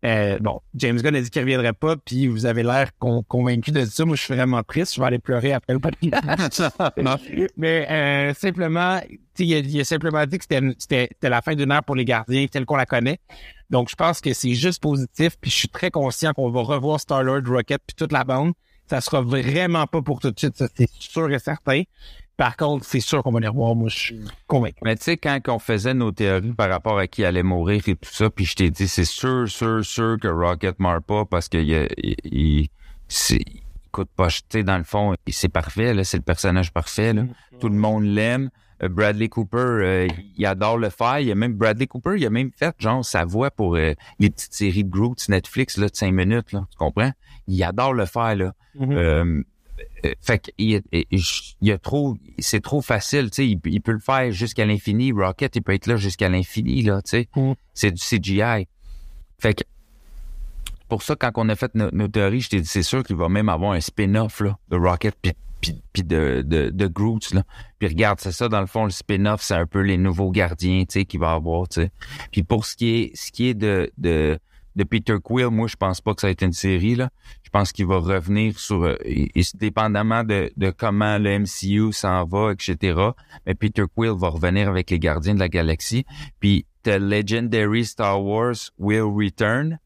Euh, bon, James Gunn a dit qu'il reviendrait pas, puis vous avez l'air con- convaincu de ça. Moi, je suis vraiment triste. Je vais aller pleurer après le podcast. Mais euh, simplement, il a, il a simplement dit que c'était la fin d'une ère pour les gardiens telle qu'on la connaît. Donc, je pense que c'est juste positif, puis je suis très conscient qu'on va revoir Star-Lord, Rocket, puis toute la bande. Ça sera vraiment pas pour tout de suite, ça, c'est sûr et certain. Par contre, c'est sûr qu'on va les revoir. Moi, je suis convaincu. Mais tu sais, quand on faisait nos théories par rapport à qui allait mourir et tout ça, puis je t'ai dit, c'est sûr, sûr, sûr que Rocket meurt pas parce qu'il il, il, c'est- il coûte pas, tu sais, dans le fond, c'est parfait, là, c'est le personnage parfait, là. Tout le monde l'aime. Euh, Bradley Cooper, euh, il adore le faire. Il a même Bradley Cooper, il a même fait genre sa voix pour euh, les petites séries de Groot Netflix là, de cinq minutes, là, tu comprends? Il adore le faire, là. Euh, euh, fait qu'il il, a trop, c'est trop facile, tu sais, il, il peut le faire jusqu'à l'infini. Rocket, il peut être là jusqu'à l'infini, là, tu sais. Mm. C'est du CGI. Fait que, pour ça, quand on a fait nos, nos théories, je t'ai dit, c'est sûr qu'il va même avoir un spin-off, là, de Rocket puis, puis, puis de, de, de Groot, là. Puis regarde, c'est ça, dans le fond, le spin-off, c'est un peu les nouveaux gardiens, tu sais, qu'il va avoir, tu sais. Puis pour ce qui est, ce qui est de, de, de Peter Quill, moi, je pense pas que ça a été une série, là. Je pense qu'il va revenir sur, euh, dépendamment de, de comment le MCU s'en va, etc. Mais Peter Quill va revenir avec les Gardiens de la Galaxie. Puis The Legendary Star Wars will return.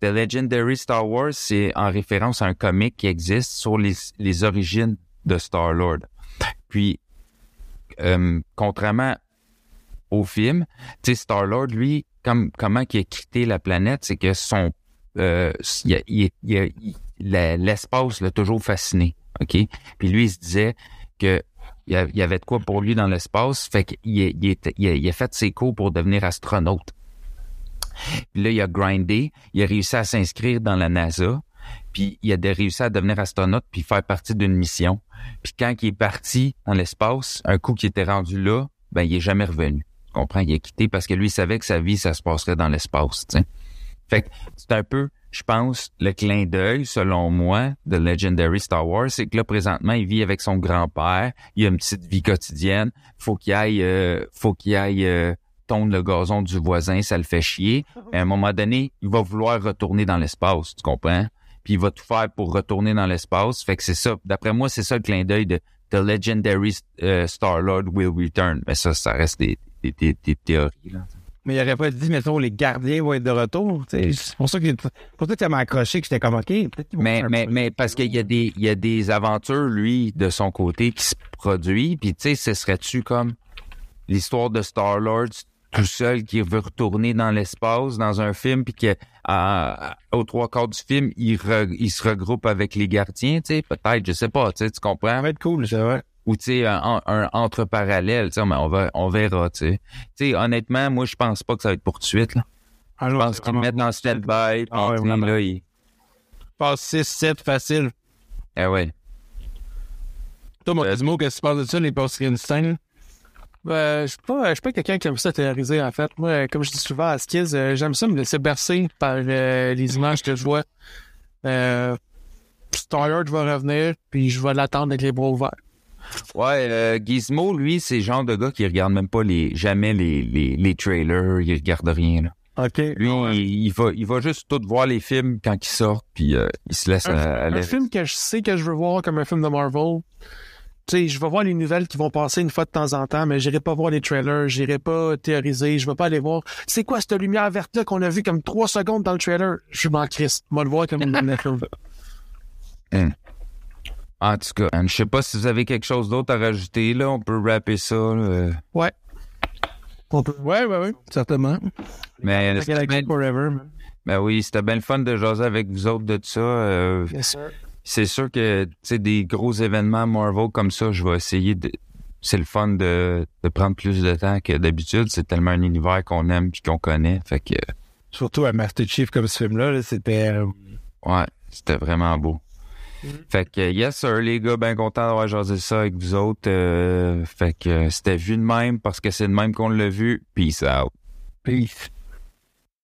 The Legendary Star Wars, c'est en référence à un comic qui existe sur les, les origines de Star-Lord. Puis, euh, contrairement au film, Star-Lord, lui, comme, comment il a quitté la planète, c'est que son, euh, l'espace l'a toujours fasciné, OK? Puis lui, il se disait que il y avait de quoi pour lui dans l'espace, fait qu'il il, il il a fait ses cours pour devenir astronaute. Puis là, il a grindé, il a réussi à s'inscrire dans la NASA, puis il a réussi à devenir astronaute puis faire partie d'une mission. Puis quand il est parti dans l'espace, un coup qu'il était rendu là, ben il est jamais revenu. Tu comprends? Il a quitté parce que lui, il savait que sa vie, ça se passerait dans l'espace, tu. Fait que c'est un peu, je pense, le clin d'œil, selon moi, de Legendary Star Wars, c'est que là, présentement, il vit avec son grand-père, il a une petite vie quotidienne, faut qu'il aille, euh, faut qu'il aille euh, tondre le gazon du voisin, ça le fait chier. Mais à un moment donné, il va vouloir retourner dans l'espace, tu comprends? Puis il va tout faire pour retourner dans l'espace. Fait que c'est ça. D'après moi, c'est ça le clin d'œil de The Legendary euh, Star-Lord will return. Mais ça, ça reste des, des, des, des théories. Là. Mais il aurait pas dit, mettons, les gardiens vont être de retour. C'est pour ça que, pour ça que ça m'a accroché, que j'étais comme, OK, Mais, mais, mais parce qu'il y a des, il y a des aventures, lui, de son côté, qui se produisent. Puis, tu sais, ce serait-tu comme l'histoire de Star-Lord tout seul qui veut retourner dans l'espace dans un film puis que à- à- aux trois quarts du film il, re- il se regroupe avec les gardiens tu sais peut-être je sais pas tu sais tu comprends? Ça va être cool, c'est vrai. ou tu sais un, un entre parallèle tu sais mais on va on verra tu sais tu sais honnêtement moi je pense pas que ça va être pour tout de suite là Ah, je pense qu'ils vraiment- mettent dans stand-by puis Ah ouais, vraiment. là ils- passe 6, 7 facile. Ah ouais. Toi, Euh, qu'est-ce que tu penses de ça, les post Einstein? Euh, je suis pas, je suis pas quelqu'un qui aime ça théoriser, en fait. Moi, comme je dis souvent à Skiz, euh, j'aime ça me laisser bercer par euh, les images que je vois. Euh, Star-Lord va revenir, puis je vais l'attendre avec les bras ouverts. Ouais, euh, Gizmo, lui, c'est le genre de gars qui regarde même pas les jamais les, les, les trailers, il regarde rien. Là. OK. Lui, il, il va il va juste tout voir les films quand ils sortent, puis euh, il se laisse un, euh, un film que je sais que je veux voir comme un film de Marvel. Tu sais, je vais voir les nouvelles qui vont passer une fois de temps en temps, mais j'irai pas voir les trailers, j'irai pas théoriser, je vais pas aller voir. C'est quoi cette lumière verte là qu'on a vu comme trois secondes dans le trailer? Je m'en crisse. Moi le voir comme une film. En tout cas, je sais pas si vous avez quelque chose d'autre à rajouter là, on peut rapper ça. là. Ouais. On peut. Ouais, ouais, ouais, certainement. Mais Forever, man. ben oui, c'était bien le fun de jaser avec vous autres de ça. euh, Yes, sir. C'est sûr que tu sais des gros événements Marvel comme ça, je vais essayer de c'est le fun de, de prendre plus de temps que d'habitude. C'est tellement un univers qu'on aime puis qu'on connaît. Fait que Surtout à Master Chief comme ce film-là, là, c'était... euh, ouais, c'était vraiment beau. Fait que yes sir, les gars, bien content d'avoir jasé ça avec vous autres. euh, fait que c'était vu de même parce que c'est de même qu'on l'a vu. Peace out. Peace.